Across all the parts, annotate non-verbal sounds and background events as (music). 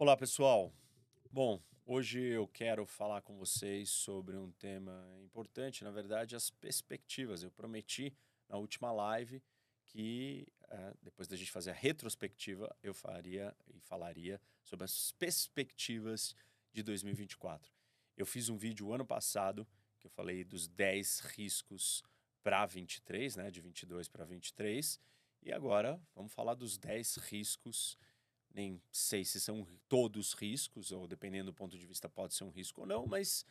Olá, pessoal. Bom, hoje eu quero falar com vocês sobre um tema importante, na verdade, as perspectivas. Eu prometi na última live que é, depois da gente fazer a retrospectiva, eu faria e falaria sobre as perspectivas de 2024. Eu fiz um vídeo ano passado que eu falei dos 10 riscos para 23, né, de 22 para 23, e agora vamos falar dos 10 riscos nem sei se são todos riscos, ou dependendo do ponto de vista, pode ser um risco ou não, mas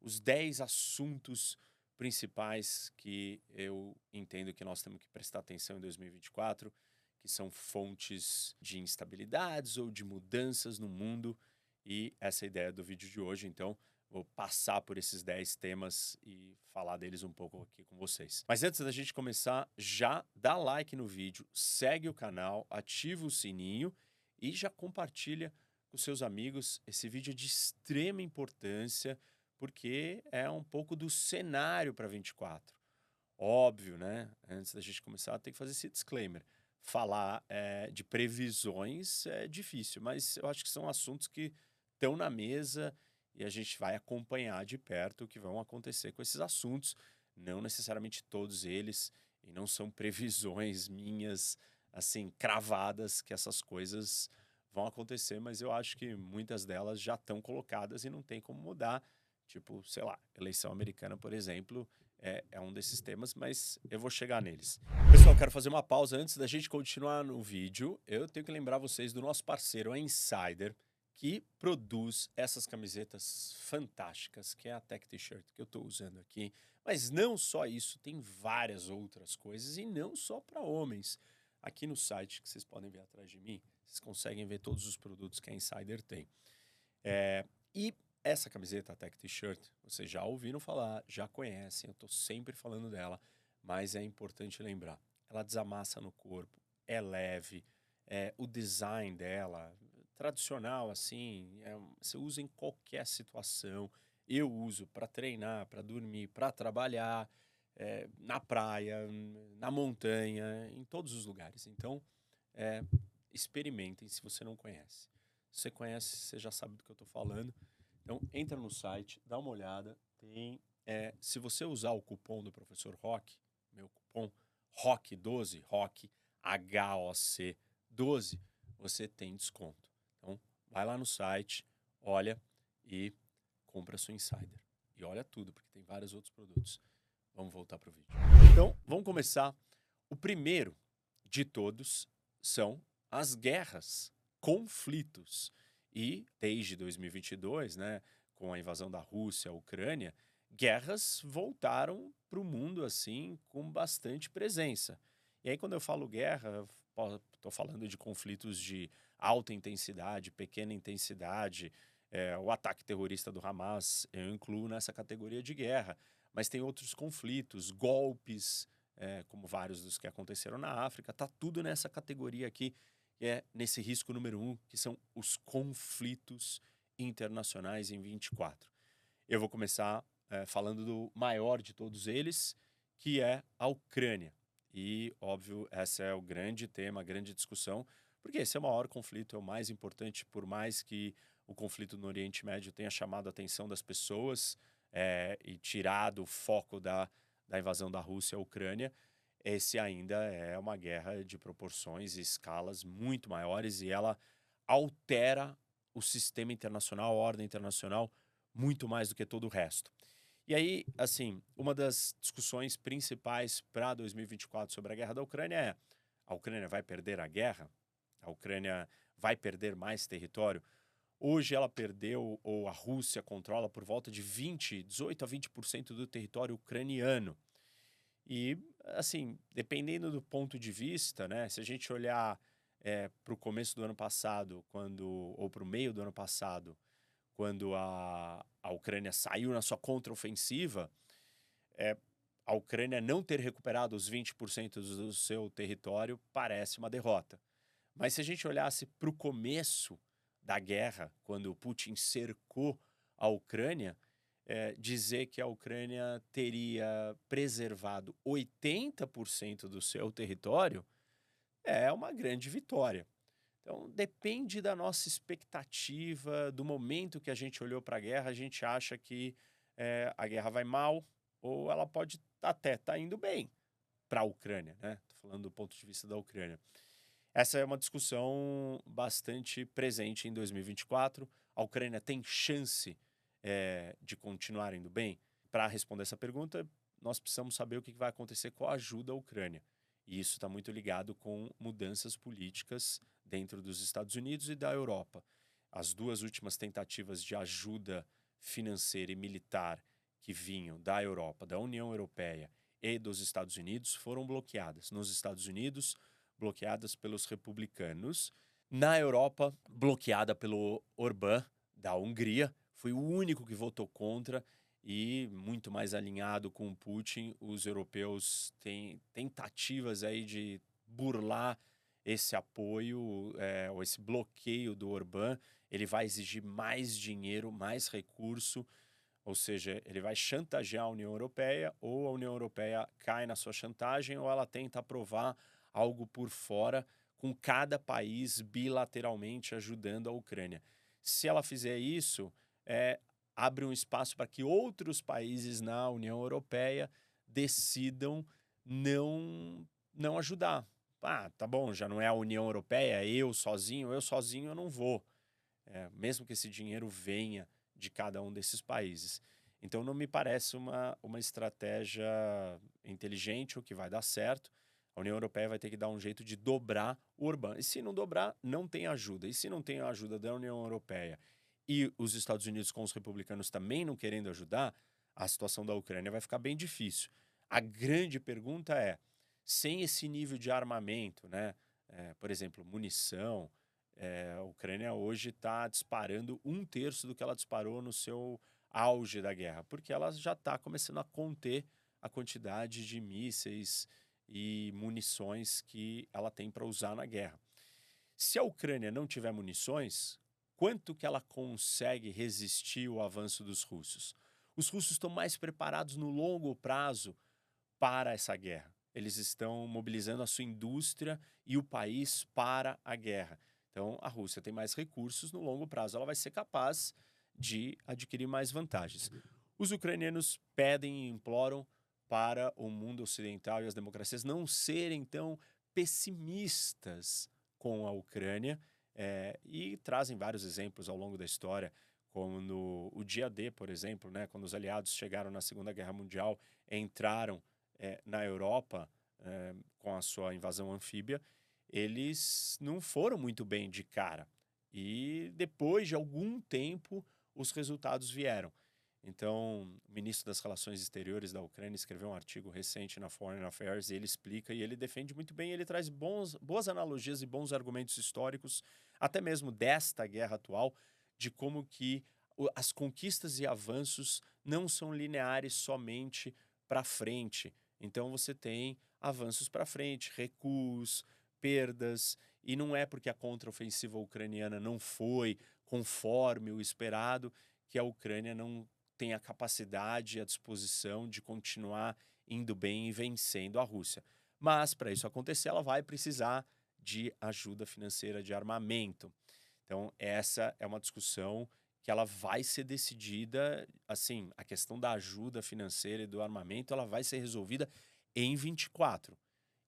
os 10 assuntos principais que eu entendo que nós temos que prestar atenção em 2024, que são fontes de instabilidades ou de mudanças no mundo, e essa é a ideia do vídeo de hoje. Então, vou passar por esses 10 temas e falar deles um pouco aqui com vocês. Mas antes da gente começar, já dá like no vídeo, segue o canal, ativa o sininho e já compartilha com seus amigos. Esse vídeo é de extrema importância porque é um pouco do cenário para 24. Óbvio, né? Antes da gente começar, tem que fazer esse disclaimer. Falar é, de previsões é difícil, mas eu acho que são assuntos que estão na mesa e a gente vai acompanhar de perto o que vão acontecer com esses assuntos. Não necessariamente todos eles, e não são previsões minhas assim, cravadas que essas coisas vão acontecer, mas eu acho que muitas delas já estão colocadas e não tem como mudar. Tipo, sei lá, eleição americana, por exemplo, é, é, um desses temas, mas eu vou chegar neles. Pessoal, quero fazer uma pausa antes da gente continuar no vídeo. Eu tenho que lembrar vocês do nosso parceiro, a Insider, que produz essas camisetas fantásticas, que é a Tech T-shirt que eu estou usando aqui. Mas não só isso, tem várias outras coisas e não só para homens. Aqui no site, que vocês podem ver atrás de mim, vocês conseguem ver todos os produtos que a Insider tem. É, e essa camiseta, a Tech T-shirt, vocês já ouviram falar, já conhecem, eu estou sempre falando dela, mas é importante lembrar. Ela desamassa no corpo, é leve, é, o design dela, tradicional assim, é, você usa em qualquer situação. Eu uso para treinar, para dormir, para trabalhar é, na praia, na montanha, em todos os lugares. Então, é, experimentem se você não conhece. Se você conhece, você já sabe do que eu estou falando. Então, entra no site, dá uma olhada. Tem, é, se você usar o cupom do professor Rock, meu cupom ROC12, ROC, H-O-C 12, você tem desconto. Então, vai lá no site, olha e compra sua Insider. E olha tudo, porque tem vários outros produtos. Vamos voltar para o vídeo. Então, vamos começar. O primeiro de todos são as guerras, conflitos. E desde 2022, né, com a invasão da Rússia à Ucrânia, guerras voltaram para o mundo assim com bastante presença. E aí, quando eu falo guerra, estou falando de conflitos de alta intensidade, pequena intensidade. É, o ataque terrorista do Hamas eu incluo nessa categoria de guerra mas tem outros conflitos, golpes, é, como vários dos que aconteceram na África, tá tudo nessa categoria aqui, que é nesse risco número um, que são os conflitos internacionais em 24. Eu vou começar é, falando do maior de todos eles, que é a Ucrânia. E, óbvio, esse é o grande tema, a grande discussão, porque esse é o maior conflito, é o mais importante, por mais que o conflito no Oriente Médio tenha chamado a atenção das pessoas, é, e tirado o foco da, da invasão da Rússia à Ucrânia, esse ainda é uma guerra de proporções e escalas muito maiores e ela altera o sistema internacional, a ordem internacional, muito mais do que todo o resto. E aí, assim, uma das discussões principais para 2024 sobre a guerra da Ucrânia é: a Ucrânia vai perder a guerra? A Ucrânia vai perder mais território? Hoje ela perdeu, ou a Rússia controla por volta de 20, 18 a 20% do território ucraniano. E, assim, dependendo do ponto de vista, né, se a gente olhar é, para o começo do ano passado, quando ou para o meio do ano passado, quando a, a Ucrânia saiu na sua contraofensiva, é, a Ucrânia não ter recuperado os 20% do seu território parece uma derrota. Mas se a gente olhasse para o começo da guerra, quando Putin cercou a Ucrânia, é, dizer que a Ucrânia teria preservado 80% do seu território é uma grande vitória. Então, depende da nossa expectativa, do momento que a gente olhou para a guerra, a gente acha que é, a guerra vai mal ou ela pode até estar tá indo bem para a Ucrânia, né? Tô falando do ponto de vista da Ucrânia. Essa é uma discussão bastante presente em 2024. A Ucrânia tem chance é, de continuar indo bem? Para responder essa pergunta, nós precisamos saber o que vai acontecer com a ajuda à Ucrânia. E isso está muito ligado com mudanças políticas dentro dos Estados Unidos e da Europa. As duas últimas tentativas de ajuda financeira e militar que vinham da Europa, da União Europeia e dos Estados Unidos foram bloqueadas. Nos Estados Unidos, bloqueadas pelos republicanos. Na Europa, bloqueada pelo Orbán, da Hungria. Foi o único que votou contra e muito mais alinhado com o Putin. Os europeus têm tentativas aí de burlar esse apoio, é, ou esse bloqueio do Orbán, ele vai exigir mais dinheiro, mais recurso, ou seja, ele vai chantagear a União Europeia, ou a União Europeia cai na sua chantagem, ou ela tenta aprovar algo por fora, com cada país bilateralmente ajudando a Ucrânia. Se ela fizer isso, é, abre um espaço para que outros países na União Europeia decidam não, não ajudar, ah, tá bom, já não é a União Europeia, eu sozinho, eu sozinho eu não vou. É, mesmo que esse dinheiro venha de cada um desses países. Então não me parece uma, uma estratégia inteligente ou que vai dar certo. A União Europeia vai ter que dar um jeito de dobrar o Orbán. E se não dobrar, não tem ajuda. E se não tem a ajuda da União Europeia e os Estados Unidos com os republicanos também não querendo ajudar, a situação da Ucrânia vai ficar bem difícil. A grande pergunta é: sem esse nível de armamento, né? É, por exemplo, munição, é, a Ucrânia hoje está disparando um terço do que ela disparou no seu auge da guerra, porque ela já está começando a conter a quantidade de mísseis e munições que ela tem para usar na guerra. Se a Ucrânia não tiver munições, quanto que ela consegue resistir o avanço dos russos? Os russos estão mais preparados no longo prazo para essa guerra eles estão mobilizando a sua indústria e o país para a guerra. Então, a Rússia tem mais recursos, no longo prazo ela vai ser capaz de adquirir mais vantagens. Os ucranianos pedem e imploram para o mundo ocidental e as democracias não serem tão pessimistas com a Ucrânia é, e trazem vários exemplos ao longo da história, como no o dia D, por exemplo, né, quando os aliados chegaram na Segunda Guerra Mundial, entraram é, na Europa, é, com a sua invasão anfíbia, eles não foram muito bem de cara. E depois de algum tempo, os resultados vieram. Então, o ministro das Relações Exteriores da Ucrânia escreveu um artigo recente na Foreign Affairs e ele explica e ele defende muito bem. Ele traz bons, boas analogias e bons argumentos históricos, até mesmo desta guerra atual, de como que as conquistas e avanços não são lineares somente para frente, então você tem avanços para frente, recuos, perdas, e não é porque a contraofensiva ucraniana não foi conforme o esperado que a Ucrânia não tem a capacidade e a disposição de continuar indo bem e vencendo a Rússia. Mas para isso acontecer, ela vai precisar de ajuda financeira de armamento. Então, essa é uma discussão que ela vai ser decidida, assim, a questão da ajuda financeira e do armamento, ela vai ser resolvida em 24.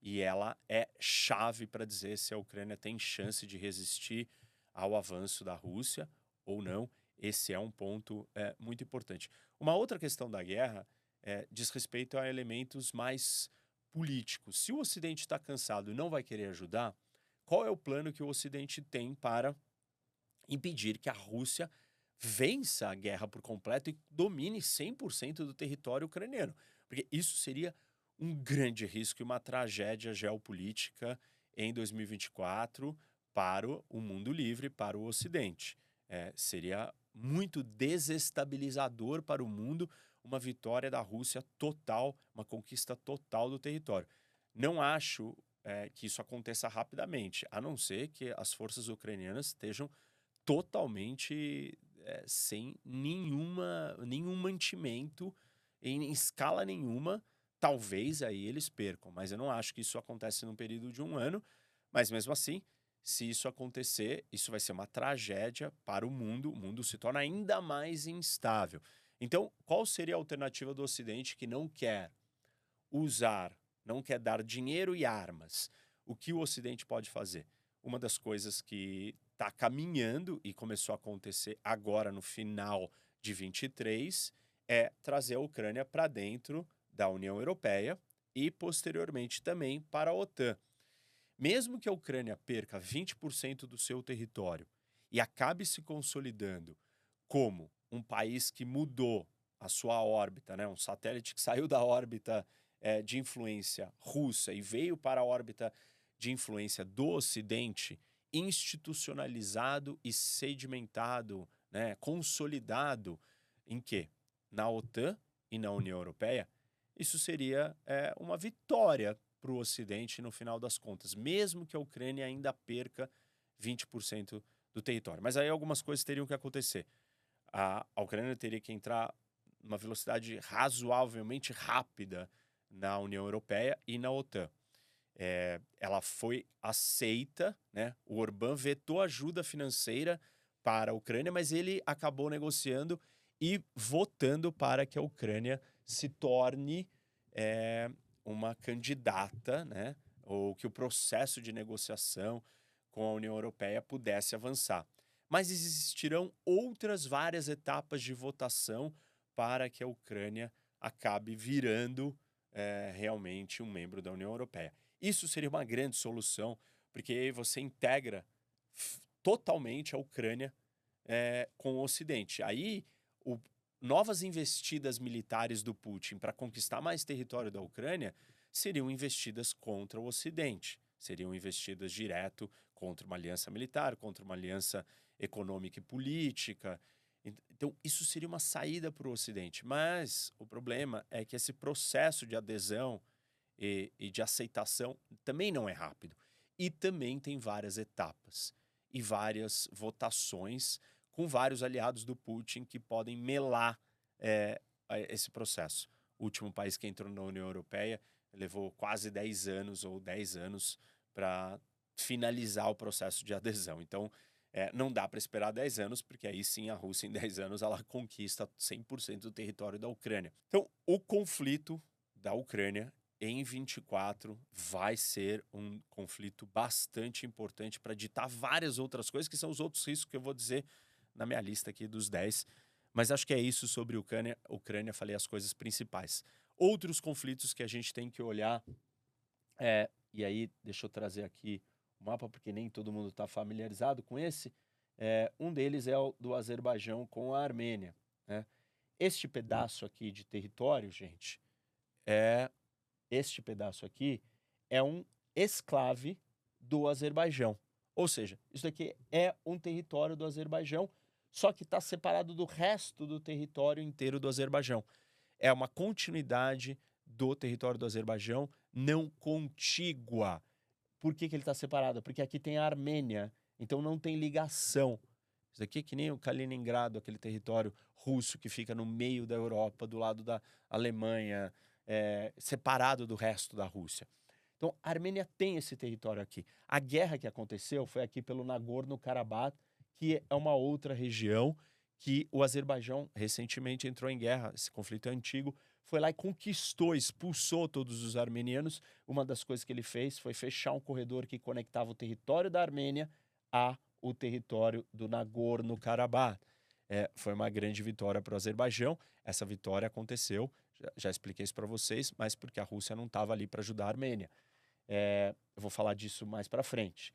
E ela é chave para dizer se a Ucrânia tem chance de resistir ao avanço da Rússia ou não. Esse é um ponto é, muito importante. Uma outra questão da guerra é, diz respeito a elementos mais políticos. Se o Ocidente está cansado e não vai querer ajudar, qual é o plano que o Ocidente tem para impedir que a Rússia vença a guerra por completo e domine 100% do território ucraniano. Porque isso seria um grande risco e uma tragédia geopolítica em 2024 para o mundo livre, para o Ocidente. É, seria muito desestabilizador para o mundo uma vitória da Rússia total, uma conquista total do território. Não acho é, que isso aconteça rapidamente, a não ser que as forças ucranianas estejam totalmente é, sem nenhuma, nenhum mantimento em escala nenhuma, talvez aí eles percam. Mas eu não acho que isso acontece num período de um ano. Mas mesmo assim, se isso acontecer, isso vai ser uma tragédia para o mundo, o mundo se torna ainda mais instável. Então, qual seria a alternativa do Ocidente que não quer usar, não quer dar dinheiro e armas? O que o Ocidente pode fazer? Uma das coisas que está caminhando e começou a acontecer agora no final de 23 é trazer a Ucrânia para dentro da União Europeia e posteriormente também para a OTAN. Mesmo que a Ucrânia perca 20% do seu território e acabe se consolidando como um país que mudou a sua órbita, né? um satélite que (laughs) saiu da órbita é, de influência russa e veio para a órbita de influência do Ocidente, institucionalizado e sedimentado, né? consolidado em quê? Na OTAN e na União Europeia, isso seria é, uma vitória para o Ocidente no final das contas, mesmo que a Ucrânia ainda perca 20% do território. Mas aí algumas coisas teriam que acontecer a, a Ucrânia teria que entrar numa velocidade razoavelmente rápida na União Europeia e na OTAN. É, ela foi aceita, né? O Orbán vetou ajuda financeira para a Ucrânia, mas ele acabou negociando e votando para que a Ucrânia se torne é, uma candidata, né? Ou que o processo de negociação com a União Europeia pudesse avançar mas existirão outras várias etapas de votação para que a Ucrânia acabe virando é, realmente um membro da União Europeia. Isso seria uma grande solução, porque aí você integra totalmente a Ucrânia é, com o Ocidente. Aí, o, novas investidas militares do Putin para conquistar mais território da Ucrânia seriam investidas contra o Ocidente, seriam investidas direto contra uma aliança militar, contra uma aliança econômica e política. Então, isso seria uma saída para o Ocidente. Mas o problema é que esse processo de adesão e, e, de aceitação também não é rápido. E também tem várias etapas e várias votações com vários aliados do Putin que podem melar é, esse processo. O último país que entrou na União Europeia levou quase 10 anos ou 10 anos para finalizar o processo de adesão. Então, é, não dá para esperar 10 anos, porque aí sim a Rússia, em 10 anos, ela conquista 100% do território da Ucrânia. Então, o conflito da Ucrânia em 24 vai ser um conflito bastante importante para ditar várias outras coisas, que são os outros riscos que eu vou dizer na minha lista aqui dos 10. Mas acho que é isso sobre Ucrânia. Ucrânia, falei as coisas principais. Outros conflitos que a gente tem que olhar, é, e aí deixa eu trazer aqui o mapa, porque nem todo mundo está familiarizado com esse. É, um deles é o do Azerbaijão com a Armênia. Né? Este pedaço aqui de território, gente, é este pedaço aqui é um esclave do Azerbaijão. Ou seja, isso aqui é um território do Azerbaijão, só que está separado do resto do território inteiro do Azerbaijão. É uma continuidade do território do Azerbaijão não contígua. Por que, que ele está separado? Porque aqui tem a Armênia, então não tem ligação. Isso aqui é que nem o Kaliningrado, aquele território russo que fica no meio da Europa, do lado da Alemanha, é, separado do resto da Rússia. Então, a Armênia tem esse território aqui. A guerra que aconteceu foi aqui pelo Nagorno-Karabakh, que é uma outra região que o Azerbaijão recentemente entrou em guerra. Esse conflito é antigo, foi lá e conquistou, expulsou todos os armenianos. Uma das coisas que ele fez foi fechar um corredor que conectava o território da Armênia a o território do Nagorno-Karabakh. É, foi uma grande vitória para o Azerbaijão. Essa vitória aconteceu, já, já expliquei isso para vocês, mas porque a Rússia não estava ali para ajudar a Armênia. É, eu vou falar disso mais para frente.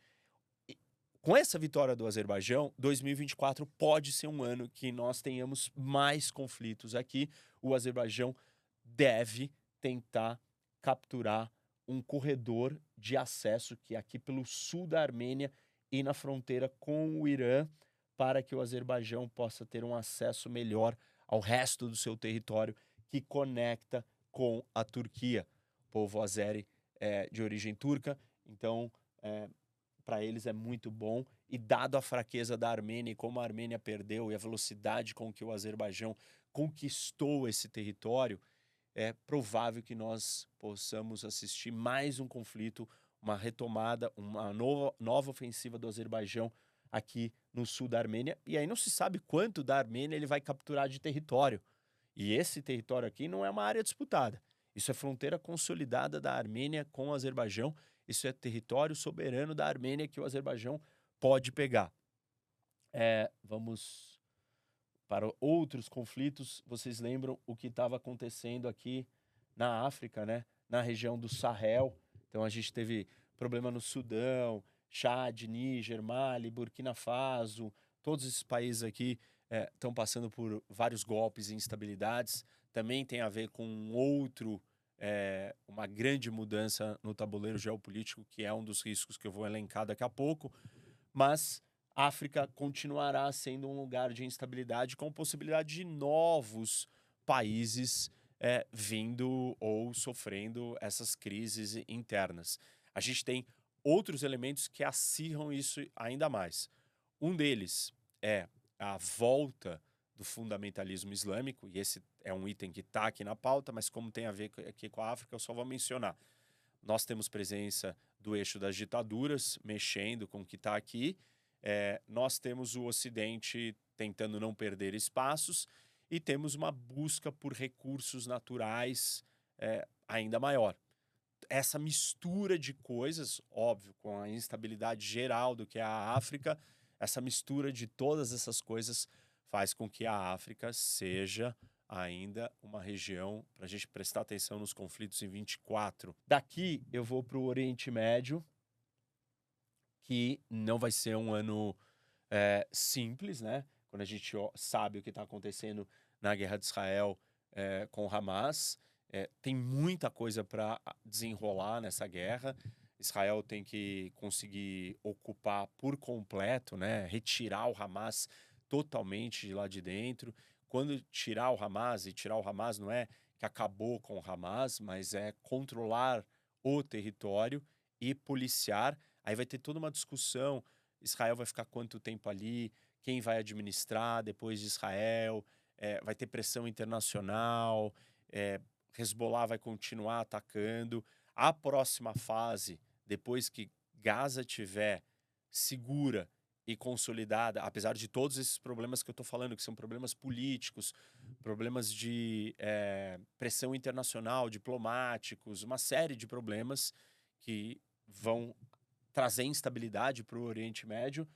Com essa vitória do Azerbaijão, 2024 pode ser um ano que nós tenhamos mais conflitos aqui. O Azerbaijão deve tentar capturar um corredor de acesso que é aqui pelo sul da Armênia e na fronteira com o Irã, para que o Azerbaijão possa ter um acesso melhor ao resto do seu território que conecta com a Turquia. O povo azeri é de origem turca, então é, para eles é muito bom. E dado a fraqueza da Armênia e como a Armênia perdeu e a velocidade com que o Azerbaijão conquistou esse território, é provável que nós possamos assistir mais um conflito uma retomada, uma nova, nova ofensiva do Azerbaijão aqui no sul da Armênia. E aí não se sabe quanto da Armênia ele vai capturar de território. E esse território aqui não é uma área disputada. Isso é fronteira consolidada da Armênia com o Azerbaijão. Isso é território soberano da Armênia que o Azerbaijão pode pegar. É, vamos para outros conflitos. Vocês lembram o que estava acontecendo aqui na África, né? Na região do Sahel. Então a gente teve problema no Sudão, Chad, Níger, Mali, Burkina Faso. Todos esses países aqui estão é, passando por vários golpes e instabilidades. Também tem a ver com outro, é, uma grande mudança no tabuleiro geopolítico, que é um dos riscos que eu vou elencar daqui a pouco. Mas África continuará sendo um lugar de instabilidade com possibilidade de novos países é, vindo ou sofrendo essas crises internas. A gente tem outros elementos que acirram isso ainda mais. Um deles é a volta do fundamentalismo islâmico, e esse é um item que está aqui na pauta, mas como tem a ver aqui com a África, eu só vou mencionar. Nós temos presença do eixo das ditaduras mexendo com o que está aqui, é, nós temos o Ocidente tentando não perder espaços e temos uma busca por recursos naturais é, ainda maior. Essa mistura de coisas, óbvio, com a instabilidade geral do que é a África, essa mistura de todas essas coisas faz com que a África seja ainda uma região para a gente prestar atenção nos conflitos em 24. Daqui eu vou para o Oriente Médio, que não vai ser um ano é, simples, né? Quando a gente sabe o que está acontecendo na guerra de Israel é, com Hamas, é, tem muita coisa para desenrolar nessa guerra. Israel tem que conseguir ocupar por completo, né? Retirar o Hamas totalmente de lá de dentro. Quando tirar o Hamas, e tirar o Hamas não é que acabou com o Hamas, mas é controlar o território e policiar Aí vai ter toda uma discussão. Israel vai ficar quanto tempo ali? Quem vai administrar depois de Israel? É, vai ter pressão internacional? É, Hezbollah vai continuar atacando? A próxima fase, depois que Gaza tiver segura e consolidada, apesar de todos esses problemas que eu estou falando, que são problemas políticos, problemas de é, pressão internacional, diplomáticos, uma série de problemas que vão trazer instabilidade para o Oriente Médio,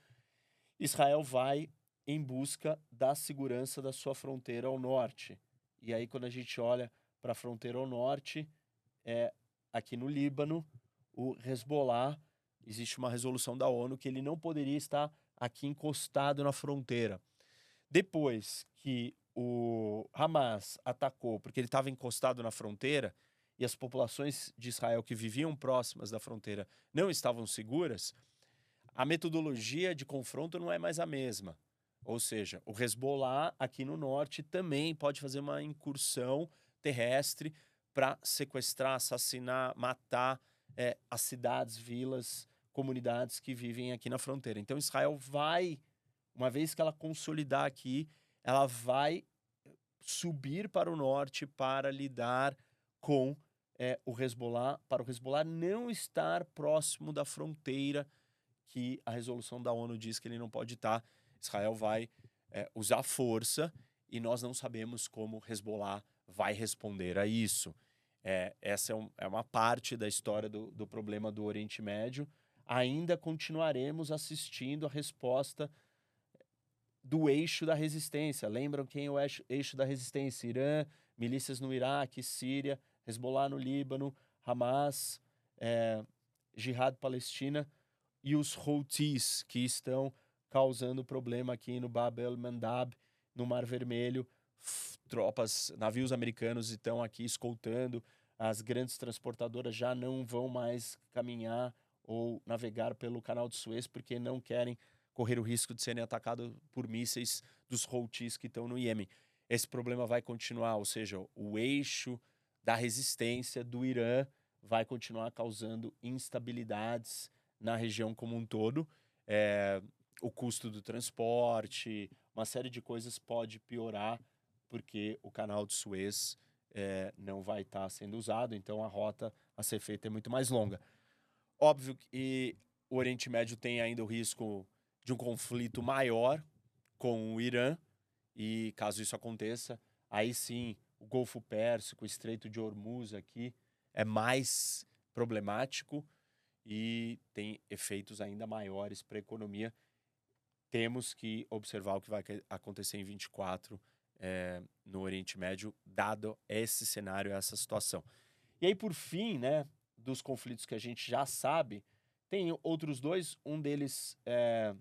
Israel vai em busca da segurança da sua fronteira ao norte. E aí, quando a gente olha para a fronteira ao norte, é, aqui no Líbano, o Hezbollah, existe uma resolução da ONU que ele não poderia estar aqui encostado na fronteira. Depois que o Hamas atacou, porque ele estava encostado na fronteira, e as populações de Israel que viviam próximas da fronteira não estavam seguras, a metodologia de confronto não é mais a mesma. Ou seja, o Hezbollah aqui no norte também pode fazer uma incursão terrestre para sequestrar, assassinar, matar é, as cidades, vilas, comunidades que vivem aqui na fronteira. Então Israel vai, uma vez que ela consolidar aqui, ela vai subir para o norte para lidar com é, o Hezbollah, para o Hezbollah não estar próximo da fronteira que a resolução da ONU diz que ele não pode estar. Israel vai é, usar força e nós não sabemos como Hezbollah vai responder a isso. É, essa é, um, é, uma parte da história do, do problema do Oriente Médio. Ainda continuaremos assistindo a resposta do eixo da resistência. Lembram quem é o eixo, da resistência? Irã, milícias no Iraque, Síria. Hezbollah no Líbano, Hamas, é, Jihad Palestina e os Houthis, que estão causando problema aqui no Bab el-Mandab, no Mar Vermelho. Tropas, navios americanos estão aqui escoltando. As grandes transportadoras já não vão mais caminhar ou navegar pelo canal de Suez porque não querem correr o risco de serem atacados por mísseis dos Houthis que estão no Iêmen. Esse problema vai continuar, ou seja, o eixo da resistência do Irã vai continuar causando instabilidades na região como um todo. É, o custo do transporte, uma série de coisas pode piorar porque o canal de Suez é, não vai estar tá sendo usado, então a rota a ser feita é muito mais longa. Óbvio que o Oriente Médio tem ainda o risco de um conflito maior com o Irã, e caso isso aconteça, aí sim o Golfo Pérsico, o Estreito de Hormuz aqui é mais problemático e tem efeitos ainda maiores para a economia. Temos que observar o que vai acontecer em 24 é, no Oriente Médio, dado esse cenário, essa situação. E aí, por fim, né, dos conflitos que a gente já sabe, tem outros dois. Um deles é.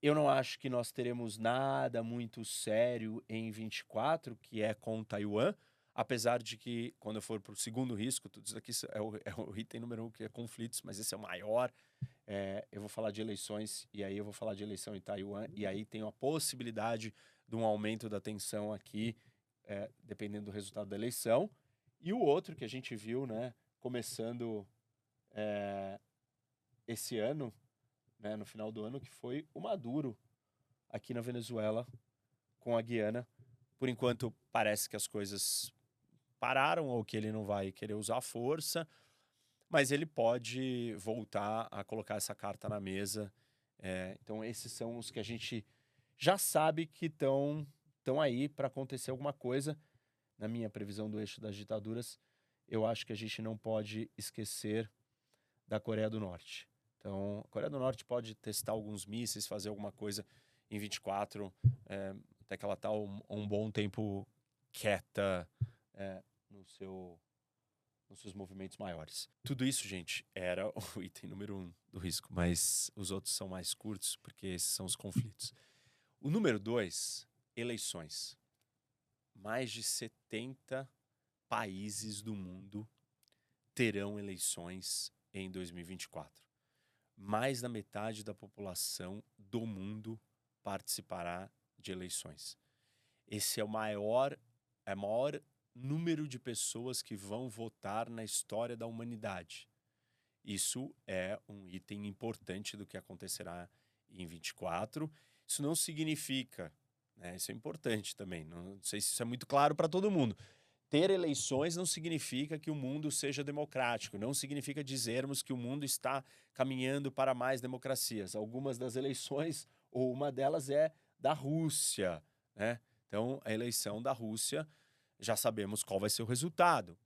Eu não acho que nós teremos nada muito sério em 24, que é com Taiwan. Apesar de que, quando eu for para o segundo risco, tudo isso aqui é o, é o, item número um, que é conflitos, mas esse é o maior. É, eu vou falar de eleições, e aí eu vou falar de eleição em Taiwan, e aí tem a possibilidade de um aumento da tensão aqui, é, dependendo do resultado da eleição. E o outro que a gente viu, né, começando é, esse ano, né, no final do ano, que foi o Maduro aqui na Venezuela com a Guiana. Por enquanto, parece que as coisas pararam ou que ele não vai querer usar força, mas ele pode voltar a colocar essa carta na mesa. É, então, esses são os que a gente já sabe que estão aí para acontecer alguma coisa na minha previsão do eixo das ditaduras, eu acho que a gente não pode esquecer da Coreia do Norte. Então, a Coreia do Norte pode testar alguns mísseis, fazer alguma coisa em 24, é, até que ela está um, um, bom tempo quieta é, no seu, nos seus movimentos maiores. Tudo isso, gente, era (laughs) o item número um do risco, mas os outros são mais curtos, porque esses são os conflitos. O número dois, eleições mais de 70 países do mundo terão eleições em 2024. Mais da metade da população do mundo participará de eleições. Esse é o maior, é o maior número de pessoas que vão votar na história da humanidade. Isso é um item importante do que acontecerá em 24. Isso não significa né? Isso é importante também. Não sei se isso é muito claro para todo mundo. Ter eleições não significa que o mundo seja democrático, não significa dizermos que o mundo está caminhando para mais democracias. Algumas das eleições, (laughs) ou uma delas é da Rússia. Né? Então, a eleição da Rússia, já sabemos qual vai ser o resultado.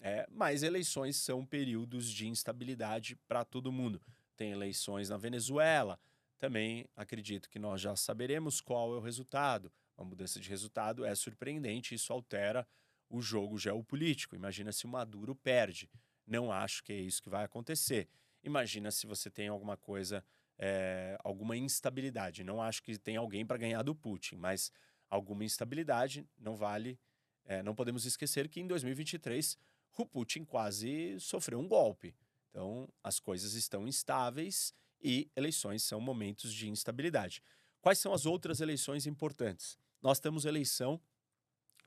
É, mas eleições são períodos de instabilidade para todo mundo. Tem eleições na Venezuela, também acredito que nós já saberemos qual é o resultado. Uma mudança de resultado é surpreendente, isso altera o jogo geopolítico. Imagina se o Maduro perde. Não acho que é isso que vai acontecer. Imagina se você tem alguma coisa, é, alguma instabilidade. Não acho que tem alguém para ganhar do Putin, mas alguma instabilidade não vale. É, não podemos esquecer que em 2023 o Putin quase sofreu um golpe. Então as coisas estão instáveis e eleições são momentos de instabilidade. Quais são as outras eleições importantes? Nós temos eleição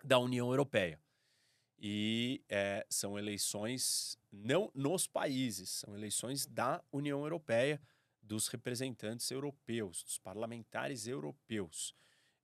da União Europeia. E é, são eleições não nos países, são eleições da União Europeia, dos representantes europeus, dos parlamentares europeus.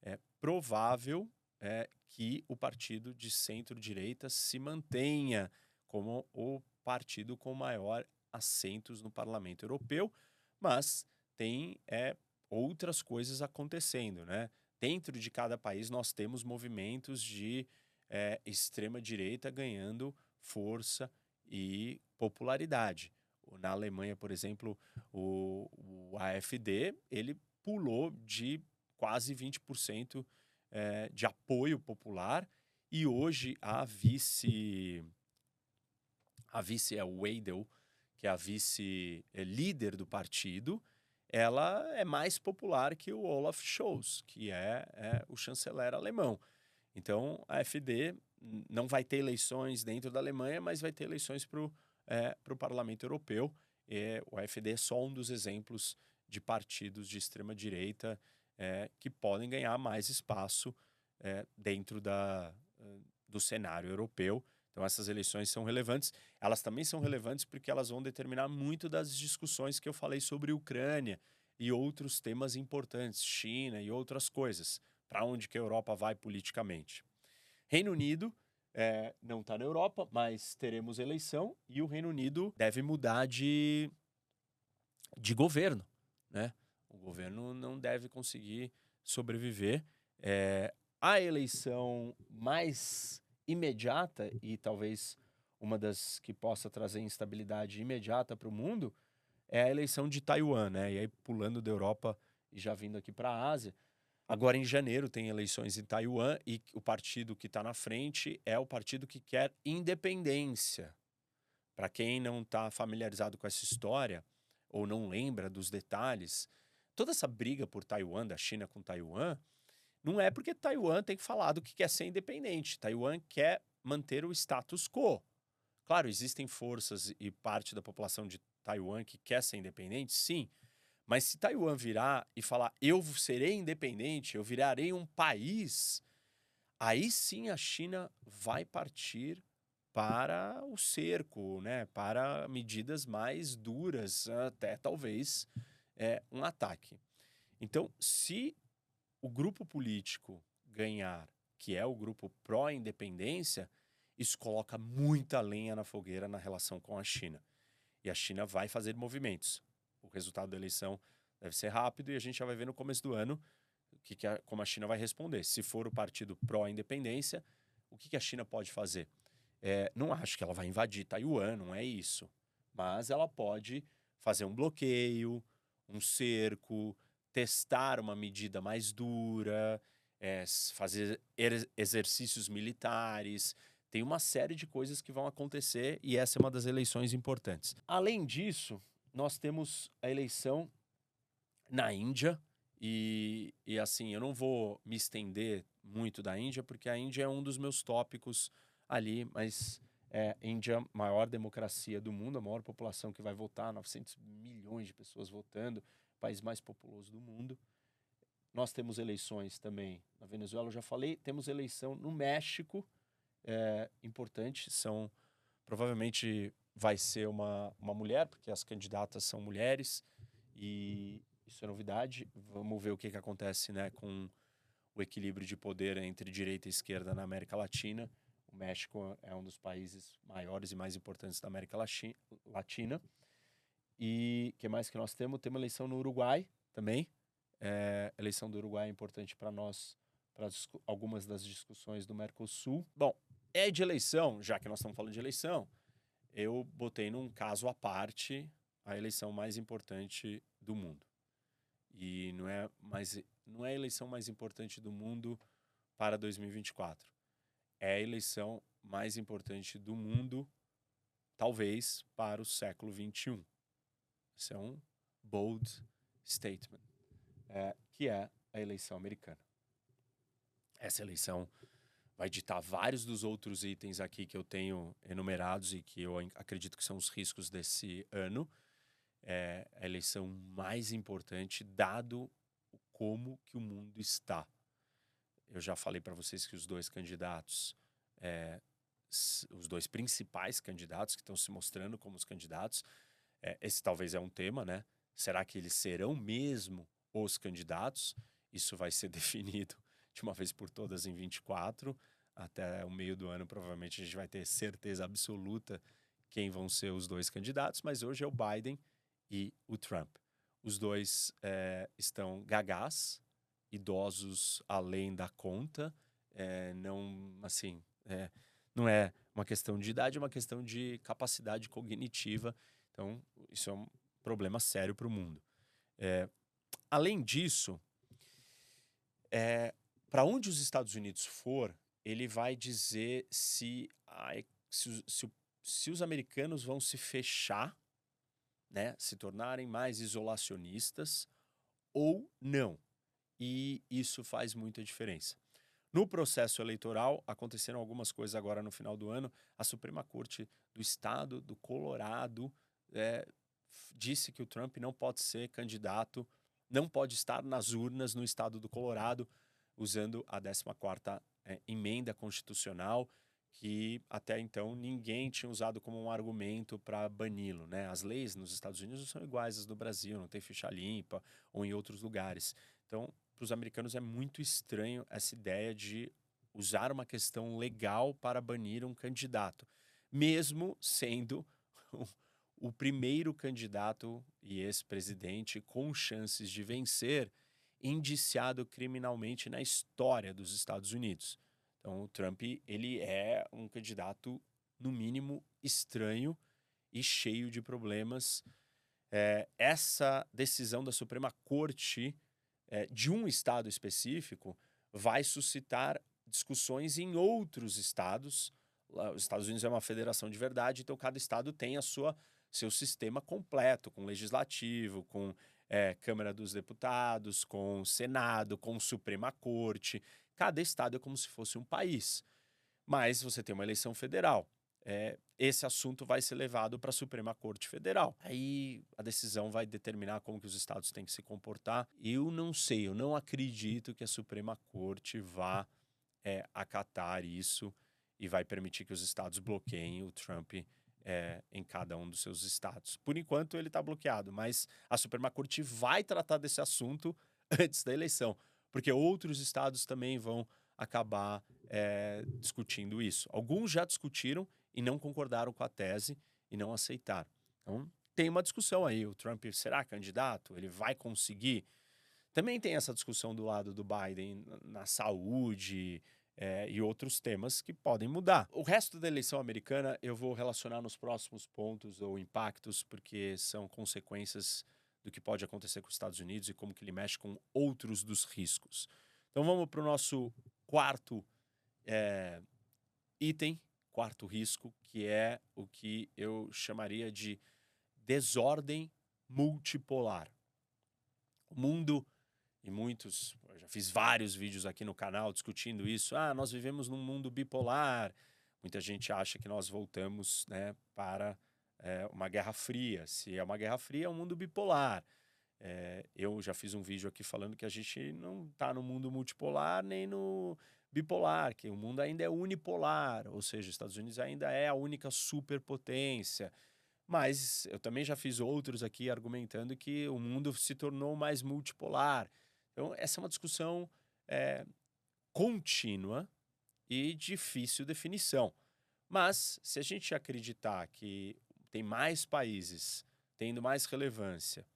É provável é, que o partido de centro-direita se mantenha como o partido com maior assentos no parlamento europeu, mas tem é, outras coisas acontecendo, né? Dentro de cada país nós temos movimentos de é, extrema direita ganhando força e popularidade. Na Alemanha, por exemplo, o, o AfD ele pulou de quase 20% é, de apoio popular e hoje a vice a vice é o Weidel, que é a vice-líder do partido, ela é mais popular que o Olaf Scholz, que é, é o chanceler alemão. Então, a FD não vai ter eleições dentro da Alemanha, mas vai ter eleições para o é, Parlamento Europeu. E o AfD é só um dos exemplos de partidos de extrema-direita é, que podem ganhar mais espaço é, dentro da, do cenário europeu. Então, essas eleições são relevantes. Elas também são relevantes porque elas vão determinar muito das discussões que eu falei sobre Ucrânia e outros temas importantes, China e outras coisas, para onde que a Europa vai politicamente. Reino Unido é, não está na Europa, mas teremos eleição e o Reino Unido deve mudar de, de governo, né? O governo não deve conseguir sobreviver. É, a eleição mais imediata e talvez uma das que possa trazer instabilidade imediata para o mundo é a eleição de Taiwan, né? E aí pulando da Europa e já vindo aqui para a Ásia. Agora, em janeiro, tem eleições em Taiwan e o partido que está na frente é o partido que quer independência. Para quem não está familiarizado com essa história ou não lembra dos detalhes, toda essa briga por Taiwan, da China com Taiwan, não é porque Taiwan tem falado que quer ser independente. Taiwan quer manter o status quo. Claro, existem forças e parte da população de Taiwan que quer ser independente, sim. Mas se Taiwan virar e falar eu serei independente, eu virarei um país, aí sim a China vai partir para o cerco, né? para medidas mais duras, até talvez é, um ataque. Então, se o grupo político ganhar, que é o grupo pró-independência, isso coloca muita lenha na fogueira na relação com a China. E a China vai fazer movimentos o resultado da eleição deve ser rápido e a gente já vai ver no começo do ano que, que a, como a China vai responder. Se for o partido pró-independência, o que, que a China pode fazer? É, não acho que ela vai invadir Taiwan, não é isso. Mas ela pode fazer um bloqueio, um cerco, testar uma medida mais dura, é, fazer exercícios militares. Tem uma série de coisas que vão acontecer e essa é uma das eleições importantes. Além disso, nós temos a eleição na Índia. E, e assim, eu não vou me estender muito da Índia, porque a Índia é um dos meus tópicos ali, mas é Índia, maior democracia do mundo, a maior população que vai votar, 900 milhões de pessoas votando, país mais populoso do mundo. Nós temos eleições também na Venezuela, eu já falei, temos eleição no México, é, importante, são provavelmente vai ser uma, uma mulher, porque as candidatas são mulheres, e isso é novidade. Vamos ver o que, que acontece né, com o equilíbrio de poder entre direita e esquerda na América Latina. O México é um dos países maiores e mais importantes da América Latina. E que mais que nós temos? Temos eleição no Uruguai também. É, eleição do Uruguai é importante para nós, para algumas das discussões do Mercosul. Bom, é de eleição, já que nós estamos falando de eleição, eu botei num caso à parte a eleição mais importante do mundo. E não é, mais, não é a eleição mais importante do mundo para 2024. É a eleição mais importante do mundo, talvez, para o século 21. Isso é um bold statement, é, que é a eleição americana. Essa eleição vai ditar vários dos outros itens aqui que eu tenho enumerados e que eu acredito que são os riscos desse ano. É a eleição mais importante, dado como que o mundo está. Eu já falei para vocês que os dois candidatos, é, os dois principais candidatos que estão se mostrando como os candidatos, é, esse talvez é um tema, né? Será que eles serão mesmo os candidatos? Isso vai ser (laughs) definido de uma vez por todas em 24. Até o meio do ano, provavelmente, a gente vai ter certeza absoluta quem vão ser os dois candidatos, mas hoje é o Biden e o Trump. Os dois é, estão gagás, idosos além da conta, é, não, assim, é, não é uma questão de idade, é uma questão de capacidade cognitiva. Então, isso é um problema sério para o mundo. É, além disso, é, para onde os Estados Unidos for, ele vai dizer se, se, se, se os americanos vão se fechar, né, se tornarem mais isolacionistas ou não. E isso faz muita diferença. No processo eleitoral, aconteceram algumas coisas agora no final do ano. A Suprema Corte do Estado do Colorado é, disse que o Trump não pode ser candidato, não pode estar nas urnas no estado do Colorado usando a 14ª é, emenda constitucional que até então ninguém tinha usado como um argumento para bani-lo. Né? As leis nos Estados Unidos não são iguais às do Brasil, não tem ficha limpa ou em outros lugares. Então, para os americanos é muito estranho essa ideia de usar uma questão legal para banir um candidato, mesmo sendo (laughs) o primeiro candidato e ex-presidente com chances de vencer indiciado criminalmente na história dos Estados Unidos. Então, o Trump ele é um candidato no mínimo estranho e cheio de problemas. É, essa decisão da Suprema Corte é, de um estado específico vai suscitar discussões em outros estados. Os Estados Unidos é uma federação de verdade, então cada estado tem a sua seu sistema completo, com legislativo, com é, Câmara dos Deputados, com Senado, com Suprema Corte. Cada estado é como se fosse um país. Mas você tem uma eleição federal. É, esse assunto vai ser levado para a Suprema Corte Federal. Aí a decisão vai determinar como que os estados têm que se comportar. Eu não sei, eu não acredito que a Suprema Corte vá é, acatar isso e vai permitir que os estados bloqueiem o Trump é, em cada um dos seus estados. Por enquanto, ele está bloqueado, mas a Suprema Corte vai tratar desse assunto (laughs) antes da eleição, porque outros estados também vão acabar é, discutindo isso. Alguns já discutiram e não concordaram com a tese e não aceitaram. Então, tem uma discussão aí. O Trump será candidato? Ele vai conseguir? Também tem essa discussão do lado do Biden na saúde, é, e outros temas que podem mudar. O resto da eleição americana eu vou relacionar nos próximos pontos ou impactos, porque são consequências do que pode acontecer com os Estados Unidos e como que ele mexe com outros dos riscos. Então vamos para o nosso quarto é, item, quarto risco, que é o que eu chamaria de desordem multipolar. O mundo e muitos, já fiz vários vídeos aqui no canal discutindo isso. Ah, nós vivemos num mundo bipolar. Muita gente acha que nós voltamos né, para é, uma guerra fria. Se é uma guerra fria, é um mundo bipolar. É, eu já fiz um vídeo aqui falando que a gente não está no mundo multipolar nem no bipolar, que o mundo ainda é unipolar, ou seja, os Estados Unidos ainda é a única superpotência. Mas eu também já fiz outros aqui argumentando que o mundo se tornou mais multipolar. Então, essa é uma discussão é, contínua e difícil definição. Mas, se a gente acreditar que tem mais países tendo mais relevância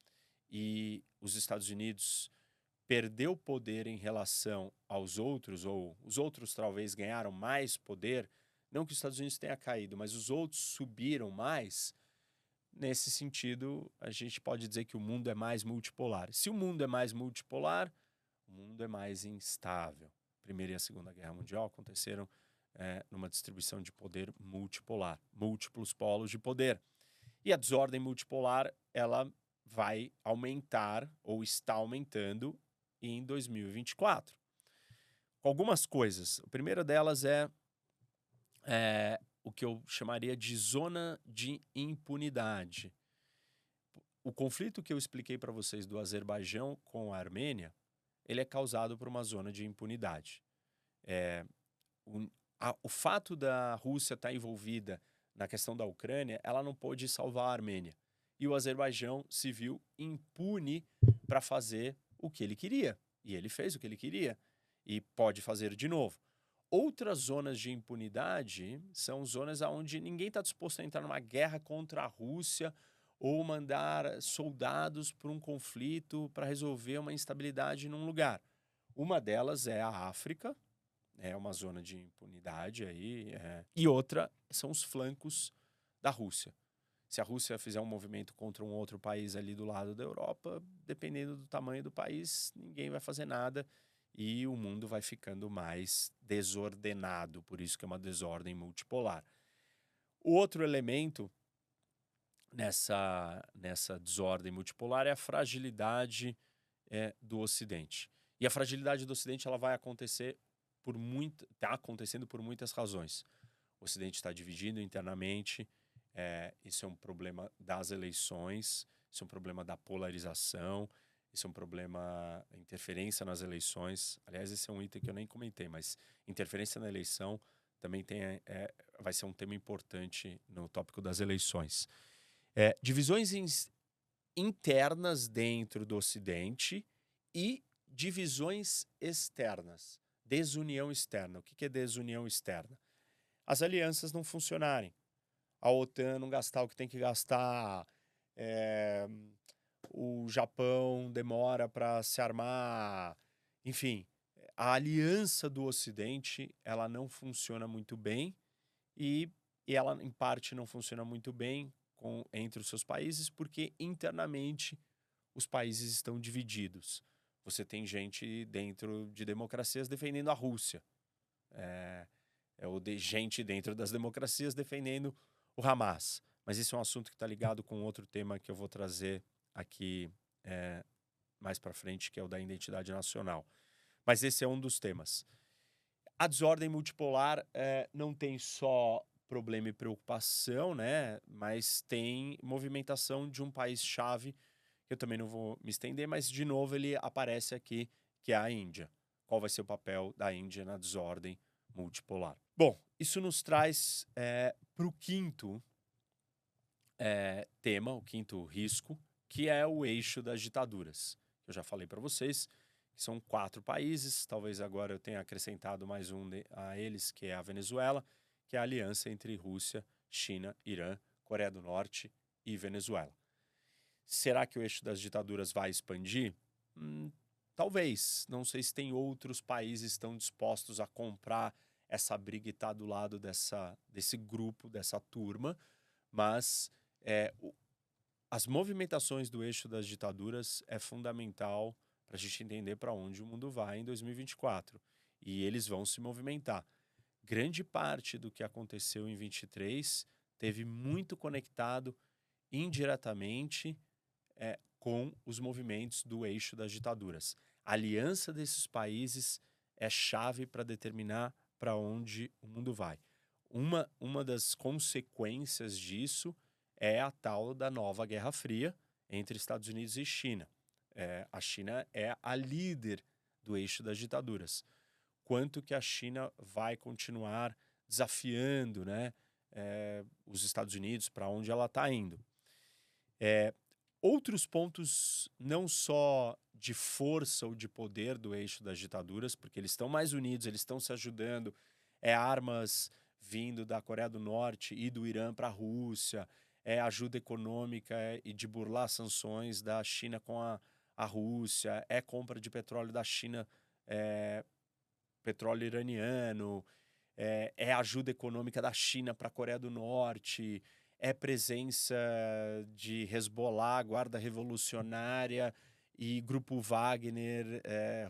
e os Estados Unidos perdeu poder em relação aos outros, ou os outros talvez ganharam mais poder, não que os Estados Unidos tenha caído, mas os outros subiram mais, Nesse sentido, a gente pode dizer que o mundo é mais multipolar. Se o mundo é mais multipolar, o mundo é mais instável. A Primeira e a Segunda Guerra Mundial aconteceram é, numa distribuição de poder multipolar, múltiplos polos de poder. E a desordem multipolar, ela vai aumentar ou está aumentando em 2024. Algumas coisas. A primeira delas é, é o que eu chamaria de zona de impunidade. O conflito que eu expliquei para vocês do Azerbaijão com a Armênia, ele é causado por uma zona de impunidade. É, o, a, o fato da Rússia estar tá envolvida na questão da Ucrânia, ela não pôde salvar a Armênia. E o Azerbaijão se viu impune para fazer o que ele queria. E ele fez o que ele queria. E pode fazer de novo. Outras zonas de impunidade são zonas onde ninguém está disposto a entrar numa guerra contra a Rússia ou mandar soldados para um conflito para resolver uma instabilidade num lugar. Uma delas é a África, é uma zona de impunidade aí, é. e outra são os flancos da Rússia. Se a Rússia fizer um movimento contra um outro país ali do lado da Europa, dependendo do tamanho do país, ninguém vai fazer nada e o mundo vai ficando mais desordenado, por isso que é uma desordem multipolar. O outro elemento nessa, nessa desordem multipolar é a fragilidade é, do Ocidente. E a fragilidade do Ocidente ela vai acontecer por muito, está acontecendo por muitas razões. O Ocidente está dividido internamente, é, isso é um problema das eleições, isso é um problema da polarização, isso é um problema, interferência nas eleições. Aliás, esse é um item que eu nem comentei, mas interferência na eleição também tem, é, vai ser um tema importante no tópico das eleições. É, divisões in, internas dentro do Ocidente e divisões externas Desunião externa. O que é desunião externa? As alianças não funcionarem. A OTAN não gastar o que tem que gastar. É, o Japão demora para se armar. Enfim, a aliança do Ocidente ela não funciona muito bem e, e ela, em parte, não funciona muito bem com, entre os seus países porque internamente os países estão divididos. Você tem gente dentro de democracias defendendo a Rússia. É, é de gente dentro das democracias defendendo o Hamas. Mas isso é um assunto que está ligado com outro tema que eu vou trazer aqui é, mais para frente, que é o da identidade nacional. Mas esse é um dos temas. A desordem multipolar é, não tem só problema e preocupação, né? Mas tem movimentação de um país-chave, que eu também não vou me estender, mas de novo ele aparece aqui, que é a Índia. Qual vai ser o papel da Índia na desordem multipolar? Bom, isso nos traz é, para o quinto é, tema, o quinto risco, que é o eixo das ditaduras. Eu já falei para vocês que são quatro países, talvez agora eu tenha acrescentado mais um a eles, que é a Venezuela, que é a aliança entre Rússia, China, Irã, Coreia do Norte e Venezuela. Será que o eixo das ditaduras vai expandir? Hum, talvez. Não sei se tem outros países estão dispostos a comprar essa briga e estar tá do lado dessa, desse grupo, dessa turma, mas é, as movimentações do eixo das ditaduras é fundamental para a gente entender para onde o mundo vai em 2024. E eles vão se movimentar grande parte do que aconteceu em 23 teve muito conectado indiretamente é, com os movimentos do eixo das ditaduras. A aliança desses países é chave para determinar para onde o mundo vai. Uma, uma das consequências disso é a tal da nova Guerra Fria entre Estados Unidos e China. É, a China é a líder do eixo das ditaduras quanto que a China vai continuar desafiando né, é, os Estados Unidos para onde ela está indo. É, outros pontos, não só de força ou de poder do eixo das ditaduras, porque eles estão mais unidos, eles estão se ajudando, é armas vindo da Coreia do Norte e do Irã para a Rússia, é ajuda econômica é, e de burlar sanções da China com a, a Rússia, é compra de petróleo da China é, petróleo iraniano, é, é ajuda econômica da China para a Coreia do Norte, é presença de Hezbollah, Guarda Revolucionária e Grupo Wagner é,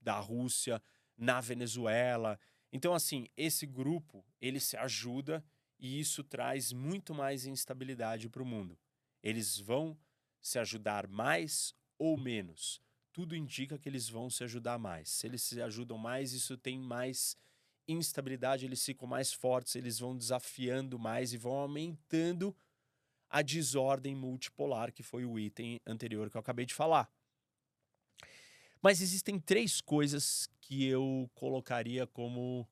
da Rússia na Venezuela. Então, assim, esse grupo ele se ajuda e isso traz muito mais instabilidade para o mundo. Eles vão se ajudar mais ou menos, tudo indica que eles vão se ajudar mais. Se eles se ajudam mais, isso tem mais instabilidade, eles ficam mais fortes, eles vão desafiando mais e vão aumentando a desordem multipolar, que foi o item anterior que eu acabei de falar. Mas existem três coisas que eu colocaria como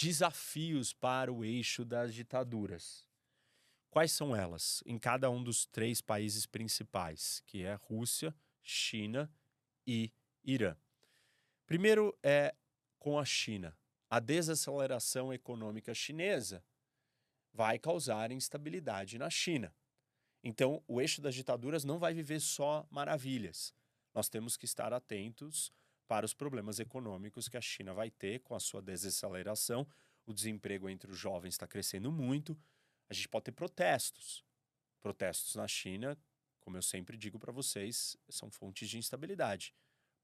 desafios para o eixo das ditaduras. Quais são elas? Em cada um dos três países principais, que é Rússia, China e Irã. Primeiro é com a China. A desaceleração econômica chinesa vai causar instabilidade na China. Então, o eixo das ditaduras não vai viver só maravilhas. Nós temos que estar atentos para os problemas econômicos que a China vai ter com a sua desaceleração. O desemprego entre os jovens está crescendo muito. A gente pode ter protestos. Protestos na China como eu sempre digo para vocês, são fontes de instabilidade.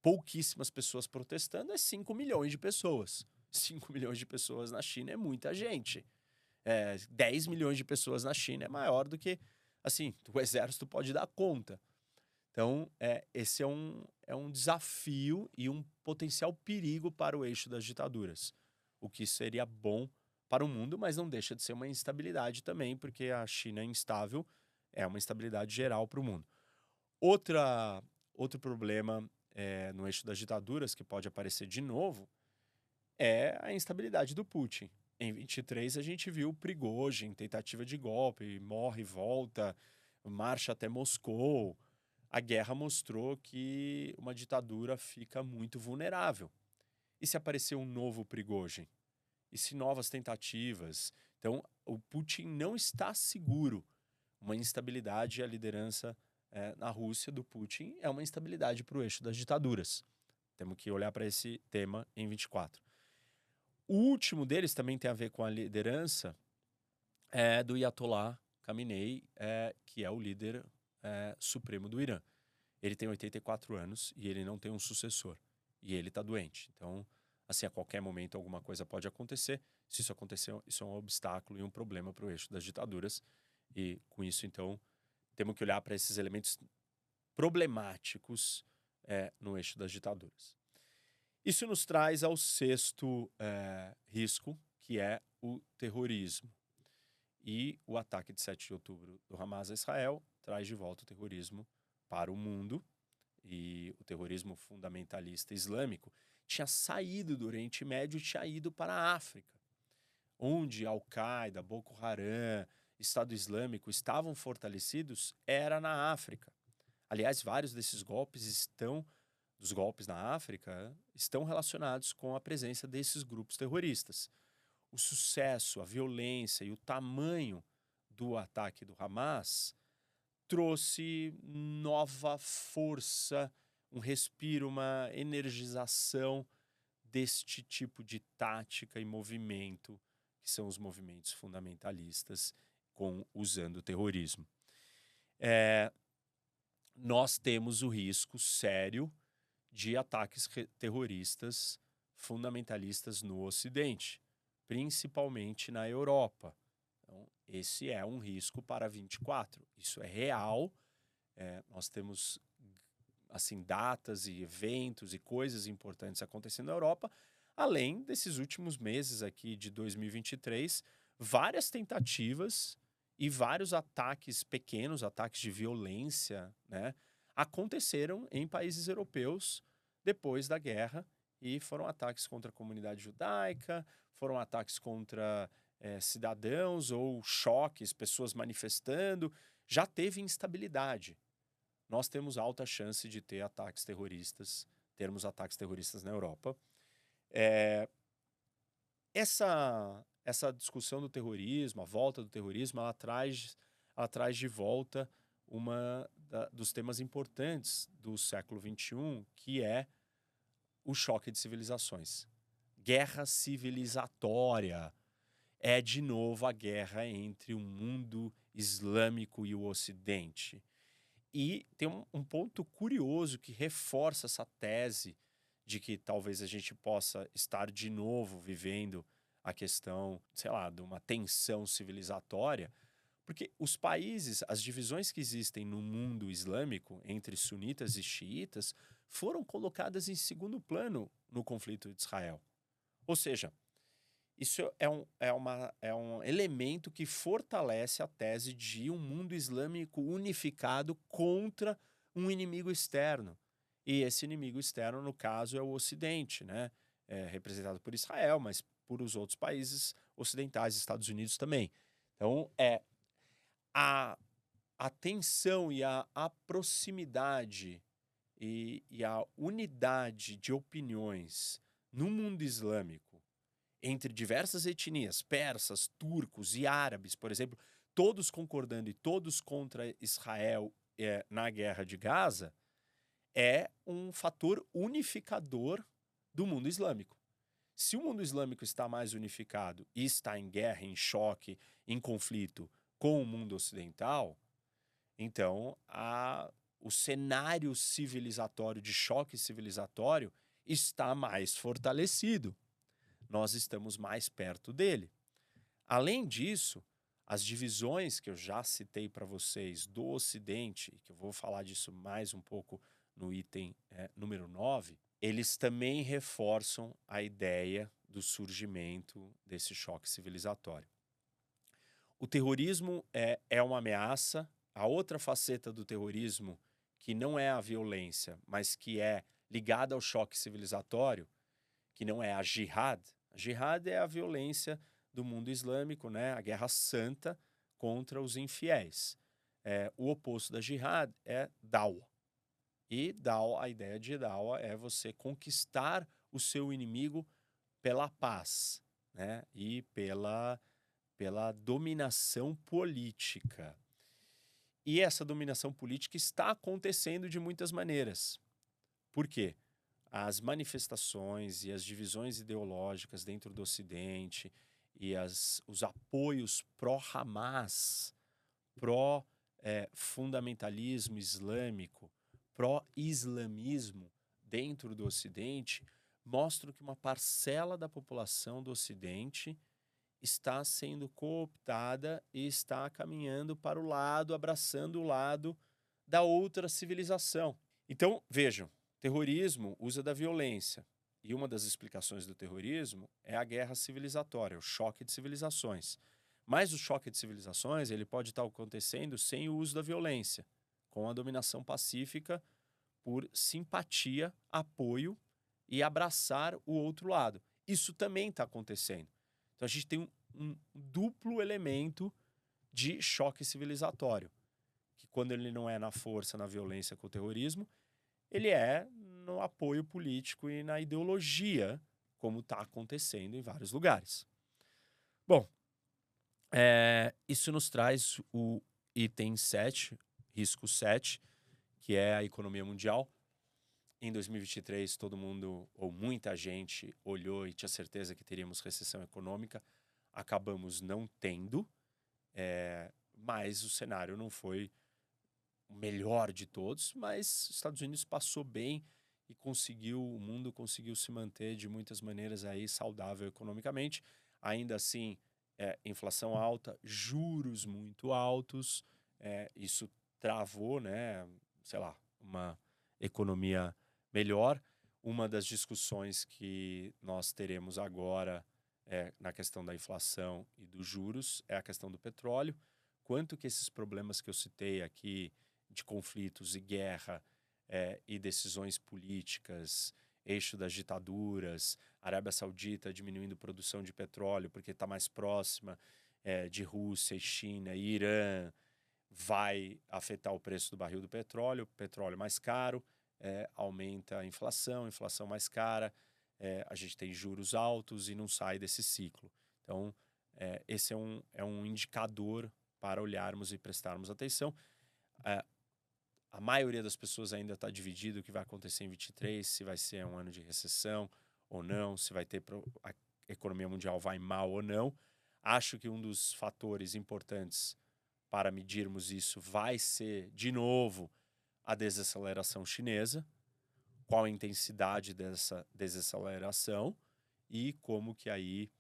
Pouquíssimas pessoas protestando é 5 milhões de pessoas. 5 milhões de pessoas na China é muita gente. É, 10 milhões de pessoas na China é maior do que, assim, o exército pode dar conta. Então, é, esse é um, é um desafio e um potencial perigo para o eixo das ditaduras. O que seria bom para o mundo, mas não deixa de ser uma instabilidade também, porque a China é instável é uma instabilidade geral para o mundo. Outra, outro problema é, no eixo das ditaduras, que pode aparecer de novo, é a instabilidade do Putin. Em 23 a gente viu Prigozhin, tentativa de golpe, morre volta, marcha até Moscou. A guerra mostrou que uma ditadura fica muito vulnerável. E se aparecer um novo Prigozhin? E se novas tentativas? Então, o Putin não está seguro. Uma instabilidade a liderança é, na Rússia do Putin é uma instabilidade para o eixo das ditaduras. Temos que olhar para esse tema em 24. O último deles também tem a ver com a liderança é, do Ayatollah Khamenei, é, que é o líder é, supremo do Irã. Ele tem 84 anos e ele não tem um sucessor. E ele está doente. Então, assim, a qualquer momento alguma coisa pode acontecer. Se isso acontecer, isso é um obstáculo e um problema para o eixo das ditaduras. E com isso, então, temos que olhar para esses elementos problemáticos é, no eixo das ditaduras. Isso nos traz ao sexto é, risco, que é o terrorismo. E o ataque de 7 de outubro do Hamas a Israel traz de volta o terrorismo para o mundo. E o terrorismo fundamentalista islâmico tinha saído do Oriente Médio e tinha ido para a África, onde Al-Qaeda, Boko Haram, Estado Islâmico estavam fortalecidos, era na África. Aliás, vários desses golpes estão dos golpes na África estão relacionados com a presença desses grupos terroristas. O sucesso, a violência e o tamanho do ataque do Hamas trouxe nova força, um respiro, uma energização deste tipo de tática e movimento, que são os movimentos fundamentalistas com usando o terrorismo. É, nós temos o risco sério de ataques terroristas fundamentalistas no Ocidente, principalmente na Europa. Esse é um risco para 24. Isso é real. É, nós temos assim datas e eventos e coisas importantes acontecendo na Europa, além desses últimos meses aqui de 2023, várias tentativas e vários ataques pequenos, ataques de violência, né, aconteceram em países europeus depois da guerra e foram ataques contra a comunidade judaica, foram ataques contra é, cidadãos ou choques, pessoas manifestando. Já teve instabilidade. Nós temos alta chance de ter ataques terroristas, termos ataques terroristas na Europa. É, essa, essa discussão do terrorismo, a volta do terrorismo, ela traz, ela traz de volta uma dos temas importantes do século XXI, que é o choque de civilizações. Guerra civilizatória é de novo a guerra entre o mundo islâmico e o ocidente. E tem um, um ponto curioso que reforça essa tese de que talvez a gente possa estar de novo vivendo a questão, sei lá, de uma tensão civilizatória, porque os países, as divisões que existem no mundo islâmico entre sunitas e xiitas foram colocadas em segundo plano no conflito de Israel. Ou seja, isso é um, é, uma, é um elemento que fortalece a tese de um mundo islâmico unificado contra um inimigo externo. E esse inimigo externo, no caso, é o Ocidente, né? É representado por Israel, mas por os outros países ocidentais, Estados Unidos também. Então, é a, a tensão e a, a proximidade e, e a unidade de opiniões no mundo islâmico entre diversas etnias, persas, turcos e árabes, por exemplo, todos concordando e todos contra Israel é, na guerra de Gaza, é um fator unificador do mundo islâmico. Se o mundo islâmico está mais unificado e está em guerra, em choque, em conflito com o mundo ocidental, então a, o cenário civilizatório, de choque civilizatório, está mais fortalecido. Nós estamos mais perto dele. Além disso, as divisões que eu já citei para vocês do Ocidente, que eu vou falar disso mais um pouco no item é, número 9, eles também reforçam a ideia do surgimento desse choque civilizatório. O terrorismo é, é uma ameaça. A outra faceta do terrorismo, que não é a violência, mas que é ligada ao choque civilizatório, que não é a jihad. Jihad é a violência do mundo islâmico, né? a guerra santa contra os infiéis. É, o oposto da jihad é dawa. E dawa, a ideia de dawa é você conquistar o seu inimigo pela paz né? e pela, pela dominação política. E essa dominação política está acontecendo de muitas maneiras. Por quê? As manifestações e as divisões ideológicas dentro do Ocidente e as, os apoios pró-Hamas, pró-fundamentalismo eh, islâmico, pró-islamismo dentro do Ocidente mostram que uma parcela da população do Ocidente está sendo cooptada e está caminhando para o lado, abraçando o lado da outra civilização. Então, vejam, terrorismo usa da violência. E uma das explicações do terrorismo é a guerra civilizatória, o choque de civilizações. Mas o choque de civilizações ele pode estar acontecendo sem o uso da violência, com a dominação pacífica por simpatia, apoio e abraçar o outro lado. Isso também está acontecendo. Então a gente tem um, um, duplo elemento de choque civilizatório, que quando ele não é na força, na violência com o terrorismo, ele é no apoio político e na ideologia, como está acontecendo em vários lugares. Bom, é, isso nos traz o item 7, risco 7, que é a economia mundial. Em 2023, todo mundo, ou muita gente, olhou e tinha certeza que teríamos recessão econômica. Acabamos não tendo, é, mas o cenário não foi o melhor de todos. Mas os Estados Unidos passou bem e conseguiu, o mundo conseguiu se manter de muitas maneiras aí saudável economicamente. Ainda assim, é, inflação alta, juros muito altos, é, isso travou, né, sei lá, uma economia melhor. Uma das discussões que nós teremos agora é, na questão da inflação e dos juros é a questão do petróleo. Quanto que esses problemas que eu citei aqui de conflitos e guerra é, e decisões políticas, eixo das ditaduras, Arábia Saudita diminuindo produção de petróleo porque está mais próxima é, de Rússia e China e Irã, vai afetar o preço do barril do petróleo, petróleo mais caro, é, aumenta a inflação, inflação mais cara, é, a gente tem juros altos e não sai desse ciclo. Então, é, esse é um, é um indicador para olharmos e prestarmos atenção. A maioria das pessoas ainda está dividido o que vai acontecer em 23, se vai ser um ano de recessão ou não, se vai ter a economia mundial vai mal ou não. Acho que um dos fatores importantes para medirmos isso vai ser, de novo, a desaceleração chinesa, qual a intensidade dessa desaceleração e como que aí,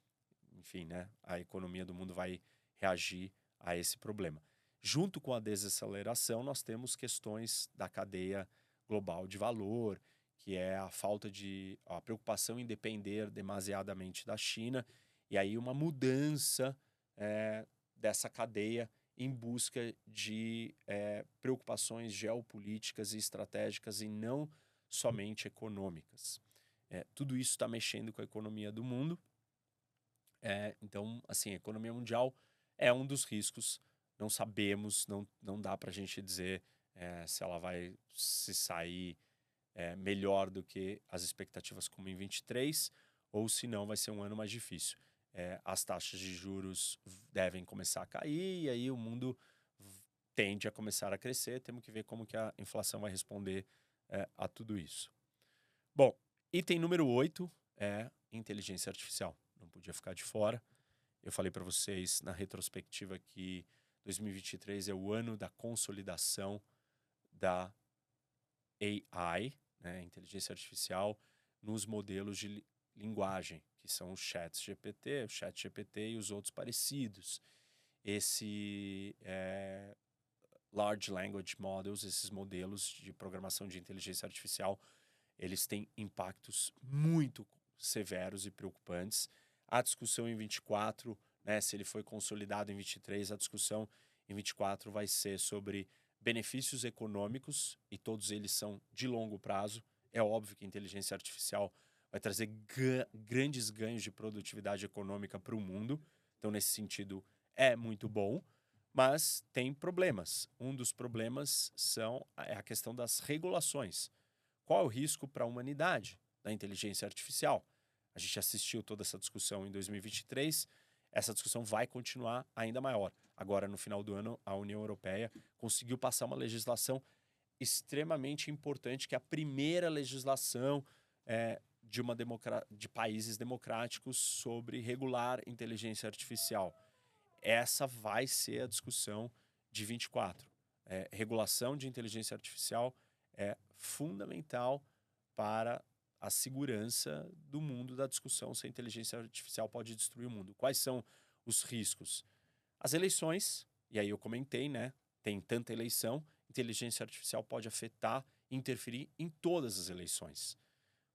enfim, né, a economia do mundo vai reagir a esse problema. Junto com a desaceleração, nós temos questões da cadeia global de valor, que é a falta de a preocupação em depender demasiadamente da China e aí uma mudança é, dessa cadeia em busca de é, preocupações geopolíticas e estratégicas e não somente econômicas. É, tudo isso está mexendo com a economia do mundo. É, então, assim, a economia mundial é um dos riscos. Não sabemos, não, não dá para a gente dizer se ela vai se sair melhor do que as expectativas como em 23 ou se não vai ser um ano mais difícil é, as taxas de juros devem começar a cair e aí o mundo tende a começar a crescer. Temos que ver como que a inflação vai responder é, a tudo isso. Bom, item número 8 é inteligência artificial. Não podia ficar de fora. Eu falei para vocês na retrospectiva que 2023 é o ano da consolidação da AI, né, inteligência artificial, nos modelos de linguagem, que são os chats GPT, o chat GPT e os outros parecidos. Esse é, Large Language Models, esses modelos de programação de inteligência artificial, eles têm impactos muito severos e preocupantes. A discussão em 24, né, se ele foi consolidado em 23, a discussão em 24 vai ser sobre benefícios econômicos, e todos eles são de longo prazo. É óbvio que a inteligência artificial vai trazer grandes ganhos de produtividade econômica para o mundo. Então, nesse sentido, é muito bom, mas tem problemas. Um dos problemas são é a questão das regulações. Qual é o risco para a humanidade da inteligência artificial. A gente assistiu toda essa discussão em 2023, essa discussão vai continuar ainda maior. Agora, no final do ano, a União Europeia conseguiu passar uma legislação extremamente importante, que é a primeira legislação é, de, uma de países democráticos sobre regular inteligência artificial. Essa vai ser a discussão de 24. É, regulação de inteligência artificial é fundamental para a segurança do mundo da discussão se a inteligência artificial pode destruir o mundo. Quais são os riscos? As eleições, e aí eu comentei, né? Tem tanta eleição, inteligência artificial pode afetar, interferir em todas as eleições,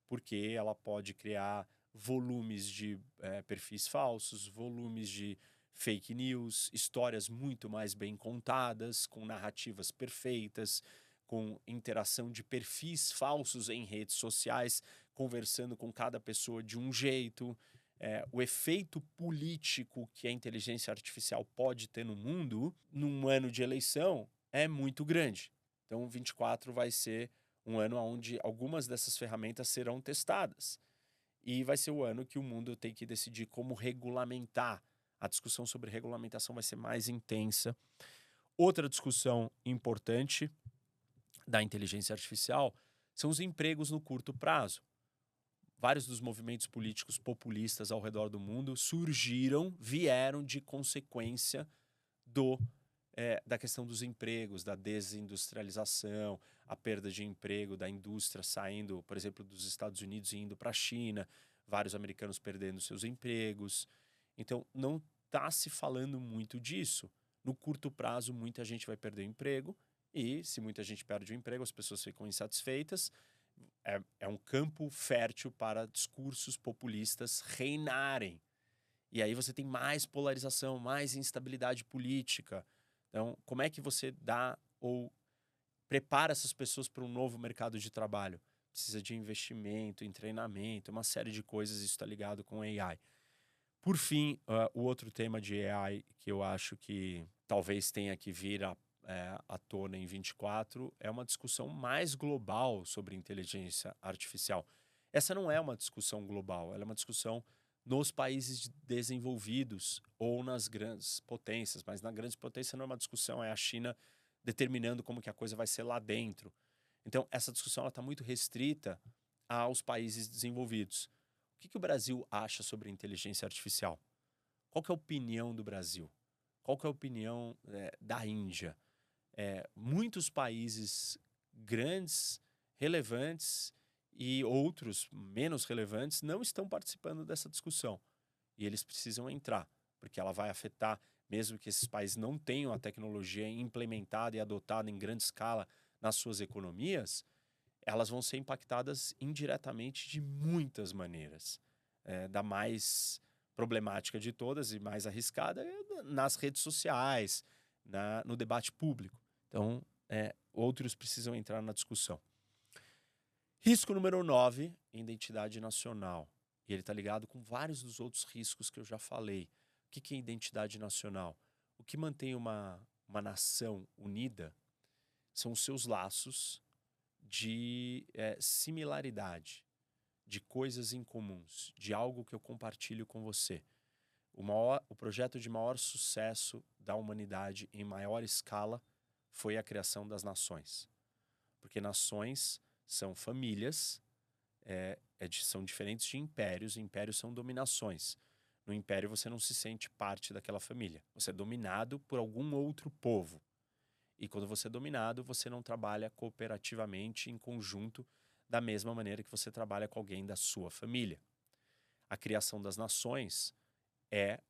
porque ela pode criar volumes de é, perfis falsos, volumes de fake news, histórias muito mais bem contadas, com narrativas perfeitas, com interação de perfis falsos em redes sociais, conversando com cada pessoa de um jeito. É, o efeito político que a inteligência artificial pode ter no mundo, num ano de eleição, é muito grande. Então, 24 vai ser um ano onde algumas dessas ferramentas serão testadas. E vai ser o ano que o mundo tem que decidir como regulamentar. A discussão sobre regulamentação vai ser mais intensa. Outra discussão importante da inteligência artificial são os empregos no curto prazo. Vários dos movimentos políticos populistas ao redor do mundo surgiram, vieram de consequência do é, da questão dos empregos, da desindustrialização, a perda de emprego da indústria saindo, por exemplo, dos Estados Unidos e indo para a China, vários americanos perdendo seus empregos. Então, não está se falando muito disso. No curto prazo, muita gente vai perder emprego e, se muita gente perde o emprego, as pessoas ficam insatisfeitas. É, é um campo fértil para discursos populistas reinarem. E aí você tem mais polarização, mais instabilidade política. Então, como é que você dá ou prepara essas pessoas para um novo mercado de trabalho? Precisa de investimento, em treinamento, uma série de coisas. Isso está ligado com AI. Por fim, uh, o outro tema de AI que eu acho que talvez tenha que vir a é, à tona em 24 é uma discussão mais global sobre inteligência artificial. Essa não é uma discussão global, ela é uma discussão nos países desenvolvidos ou nas grandes potências, mas na grande potência não é uma discussão, é a China determinando como que a coisa vai ser lá dentro. Então, essa discussão está muito restrita aos países desenvolvidos. O que, que o Brasil acha sobre inteligência artificial? Qual é a opinião do Brasil? Qual é a opinião é, da Índia? É, muitos países grandes, relevantes e outros menos relevantes não estão participando dessa discussão. E eles precisam entrar, porque ela vai afetar, mesmo que esses países não tenham a tecnologia implementada e adotada em grande escala nas suas economias, elas vão ser impactadas indiretamente de muitas maneiras. É, da mais problemática de todas e mais arriscada é nas redes sociais, na, no debate público. Então, é, outros precisam entrar na discussão. Risco número 9, identidade nacional. E ele está ligado com vários dos outros riscos que eu já falei. O que, que é identidade nacional? O que mantém uma, uma nação unida são os seus laços de é, similaridade, de coisas incomuns, de algo que eu compartilho com você. O, maior, o projeto de maior sucesso da humanidade em maior escala foi a criação das nações. Porque nações são famílias, é, é de, são diferentes de impérios, impérios são dominações. No império você não se sente parte daquela família, você é dominado por algum outro povo. E quando você é dominado, você não trabalha cooperativamente, em conjunto, da mesma maneira que você trabalha com alguém da sua família. A criação das nações é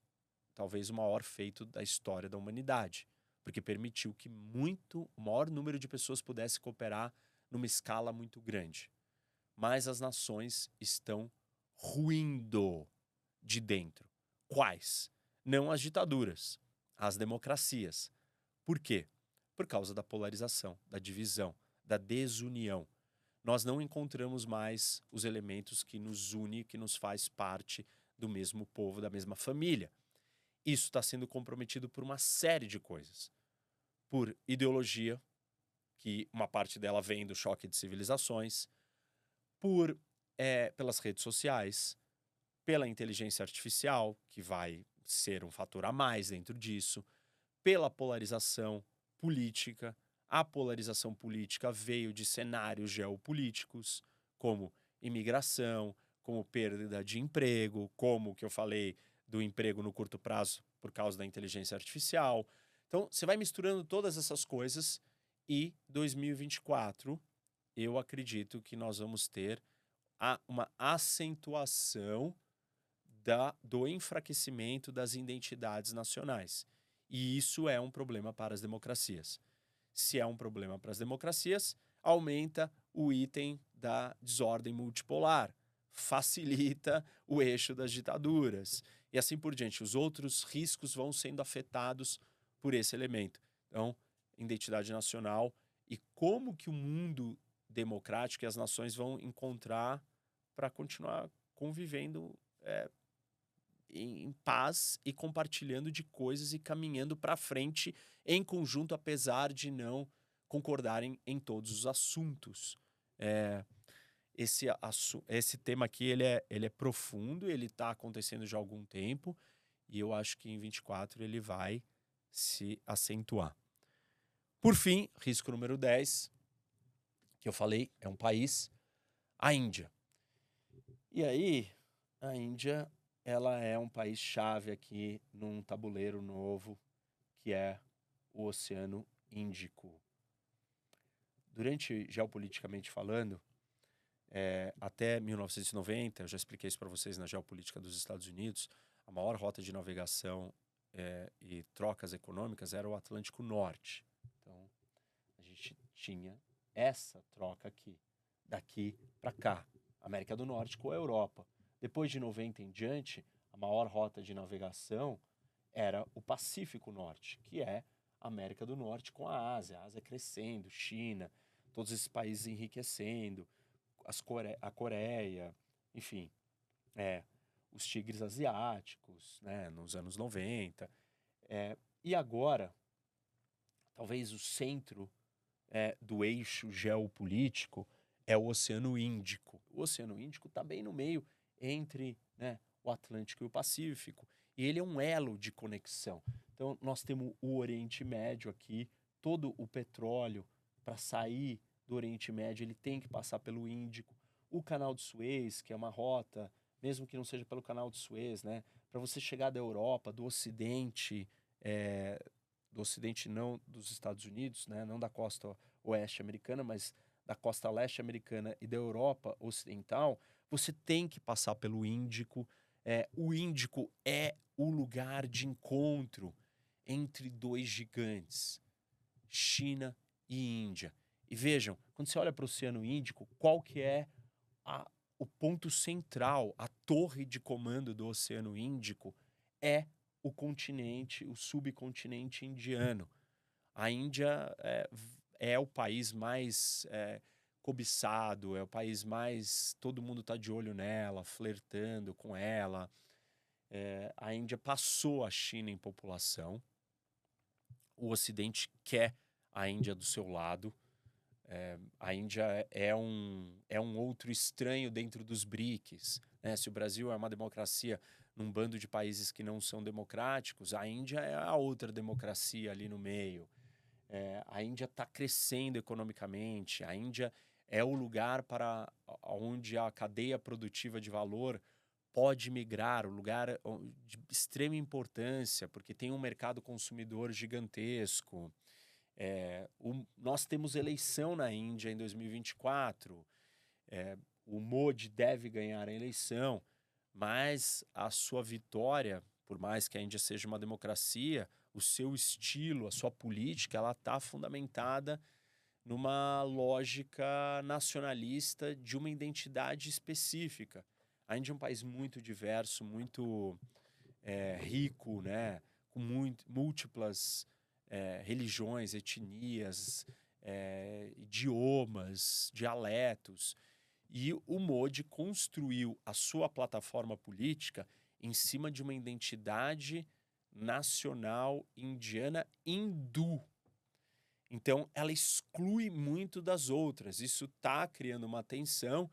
talvez o maior feito da história da humanidade porque permitiu que muito, o maior número de pessoas pudesse cooperar numa escala muito grande. Mas as nações estão ruindo de dentro. Quais? Não as ditaduras, as democracias. Por quê? Por causa da polarização, da divisão, da desunião. Nós não encontramos mais os elementos que nos une, que nos faz parte do mesmo povo, da mesma família. Isso está sendo comprometido por uma série de coisas. Por ideologia, que uma parte dela vem do choque de civilizações, por é, pelas redes sociais, pela inteligência artificial, que vai ser um fator a mais dentro disso, pela polarização política. A polarização política veio de cenários geopolíticos, como imigração, como perda de emprego, como que eu falei do emprego no curto prazo por causa da inteligência artificial. Então, você vai misturando todas essas coisas e 2024, eu acredito que nós vamos ter a, uma acentuação da, do enfraquecimento das identidades nacionais. E isso é um problema para as democracias. Se é um problema para as democracias, aumenta o item da desordem multipolar, facilita o eixo das ditaduras e assim por diante. Os outros riscos vão sendo afetados por esse elemento. Então, identidade nacional e como que o mundo democrático e as nações vão encontrar para continuar convivendo é, em, em, paz e compartilhando de coisas e caminhando para frente em conjunto, apesar de não concordarem em todos os assuntos. É, esse, esse tema aqui ele é, ele é profundo, ele está acontecendo já há algum tempo e eu acho que em 24 ele vai se acentuar. Por fim, risco número 10, que eu falei, é um país, a Índia. E aí, a Índia, ela é um país chave aqui num tabuleiro novo, que é o Oceano Índico. Durante, geopoliticamente falando, é, até 1990, eu já expliquei isso para vocês na geopolítica dos Estados Unidos, a maior rota de navegação é, e trocas econômicas era o Atlântico Norte. Então, a gente tinha essa troca aqui, daqui para cá, América do Norte com a Europa. Depois de 90 em diante, a maior rota de navegação era o Pacífico Norte, que é América do Norte com a Ásia, a Ásia crescendo, China, todos esses países enriquecendo, as Core a Coreia, enfim, é, os tigres asiáticos, né, nos anos 90. É, e agora, talvez o centro é, do eixo geopolítico é o Oceano Índico. O Oceano Índico está bem no meio entre né, o Atlântico e o Pacífico. E ele é um elo de conexão. Então, nós temos o Oriente Médio aqui, todo o petróleo para sair do Oriente Médio, ele tem que passar pelo Índico. O Canal de Suez, que é uma rota, mesmo que não seja pelo Canal de Suez, né, para você chegar da Europa, do Ocidente, é, do Ocidente não dos Estados Unidos, né, não da costa oeste americana, mas da costa leste americana e da Europa Ocidental, você tem que passar pelo Índico. É, o Índico é o lugar de encontro entre dois gigantes, China e Índia. E vejam, quando você olha para o Oceano Índico, qual que é a, o ponto central, a torre de comando do Oceano Índico é o continente, o subcontinente indiano. A Índia é, é o país mais é, cobiçado, é o país mais. todo mundo está de olho nela, flertando com ela. É, a Índia passou a China em população. O Ocidente quer a Índia do seu lado. É, a Índia é um, é um outro estranho dentro dos BRICS. Né? Se o Brasil é uma democracia num bando de países que não são democráticos, a Índia é a outra democracia ali no meio. É, a Índia está crescendo economicamente, a Índia é o lugar para onde a cadeia produtiva de valor pode migrar, o lugar de extrema importância, porque tem um mercado consumidor gigantesco. É, o, nós temos eleição na Índia em 2024. É, o Modi deve ganhar a eleição, mas a sua vitória, por mais que a Índia seja uma democracia, o seu estilo, a sua política, ela está fundamentada numa lógica nacionalista de uma identidade específica. A Índia é um país muito diverso, muito é, rico, né? com muito, múltiplas é, religiões, etnias, é, idiomas, dialetos. E o Modi construiu a sua plataforma política em cima de uma identidade nacional indiana hindu. Então, ela exclui muito das outras. Isso está criando uma tensão.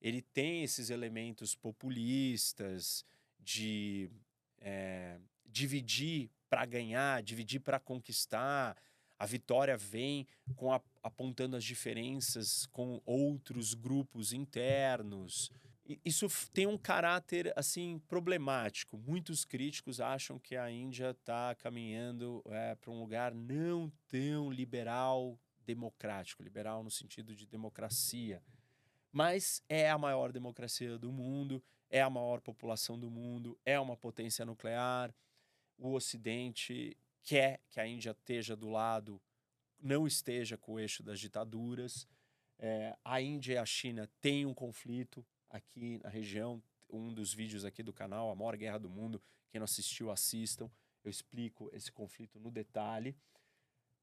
ele tem esses elementos populistas de é, dividir para ganhar, dividir para conquistar. A vitória vem com a, apontando as diferenças com outros grupos internos. Isso tem um caráter assim problemático. Muitos críticos acham que a Índia está caminhando é, para um lugar não tão liberal, democrático, liberal no sentido de democracia. Mas é a maior democracia do mundo, é a maior população do mundo, é uma potência nuclear. O Ocidente quer que a Índia esteja do lado, não esteja com o eixo das ditaduras. É, a Índia e a China têm um conflito aqui na região. Um dos vídeos aqui do canal, A Maior Guerra do Mundo, quem não assistiu, assistam. Eu explico esse conflito no detalhe.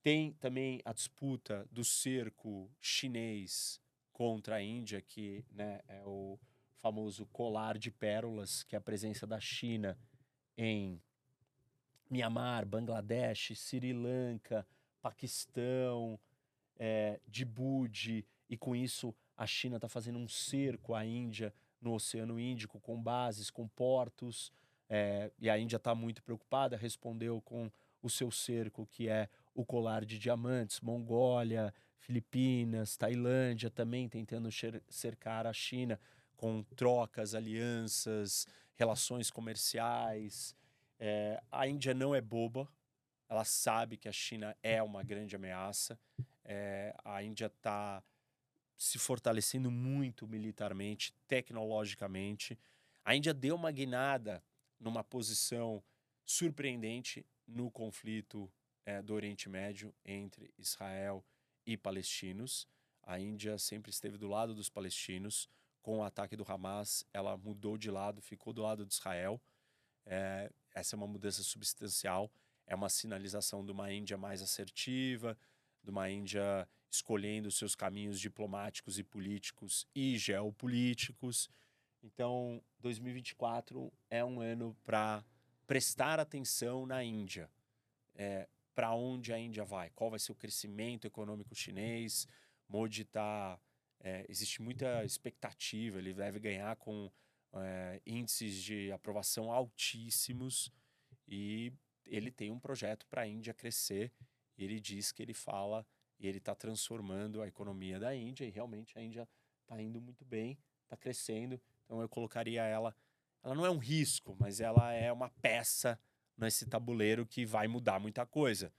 Tem também a disputa do cerco chinês contra a Índia, que né, é o famoso colar de pérolas, que é a presença da China em Myanmar, Bangladesh, Sri Lanka, Paquistão, é, Djibouti, e com isso a China está fazendo um cerco à Índia no Oceano Índico, com bases, com portos, é, e a Índia está muito preocupada, respondeu com o seu cerco, que é o colar de diamantes, Mongólia, Filipinas, Tailândia também tentando cercar a China com trocas, alianças, relações comerciais. É, a Índia não é boba, ela sabe que a China é uma grande ameaça. É, a Índia está se fortalecendo muito militarmente, tecnologicamente. A Índia deu uma guinada numa posição surpreendente no conflito é, do Oriente Médio entre Israel e palestinos. A Índia sempre esteve do lado dos palestinos. Com o ataque do Hamas, ela mudou de lado, ficou do lado de Israel. É, essa é uma mudança substancial. É uma sinalização de uma Índia mais assertiva, de uma Índia escolhendo seus caminhos diplomáticos e políticos e geopolíticos. Então, 2024 é um ano para prestar atenção na Índia. É, para onde a Índia vai? Qual vai ser o crescimento econômico chinês? Modi está. É, existe muita expectativa, ele deve ganhar com é, índices de aprovação altíssimos e ele tem um projeto para a Índia crescer. Ele diz que ele fala e ele está transformando a economia da Índia e realmente a Índia está indo muito bem, está crescendo. Então eu colocaria ela, ela não é um risco, mas ela é uma peça nesse tabuleiro que vai mudar muita coisa.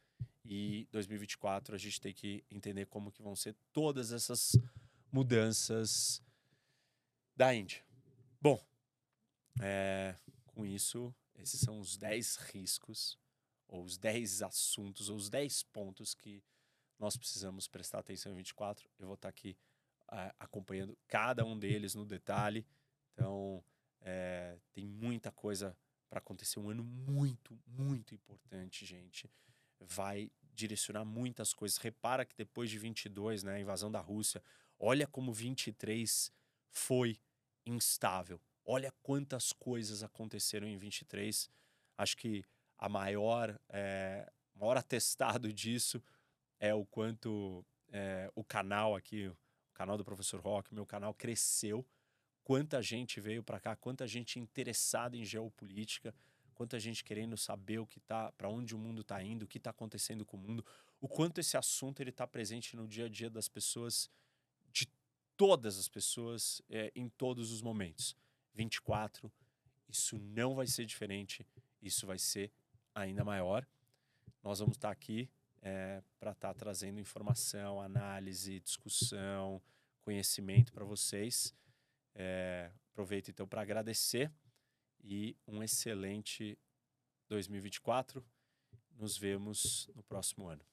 E 2024 a gente tem que entender como que vão ser todas essas mudanças da Índia. Bom, é, com isso, esses são os 10 riscos, ou os 10 assuntos, ou os 10 pontos que nós precisamos prestar atenção em 24. Eu vou estar aqui uh, acompanhando cada um deles no detalhe. Então, é, tem muita coisa para acontecer. Um ano muito, muito importante, gente. Vai direcionar muitas coisas. Repara que depois de 22, né, a invasão da Rússia, olha como 23 foi instável. Olha quantas coisas aconteceram em 23. Acho que a maior, é, maior (laughs) atestado disso é o quanto é, o canal aqui, o canal do Professor Rock, meu canal cresceu. Quanta gente veio para cá, quanta gente interessada em geopolítica, quanta gente querendo saber o que tá, para onde o mundo está indo, o que está acontecendo com o mundo, o quanto esse assunto ele está presente no dia a dia das pessoas, todas as pessoas, é, em todos os momentos. 24, isso não vai ser diferente, isso vai ser ainda maior. Nós vamos estar tá aqui é, para estar tá trazendo informação, análise, discussão, conhecimento para vocês. É, aproveito então para agradecer e um excelente 2024. Nos vemos no próximo ano.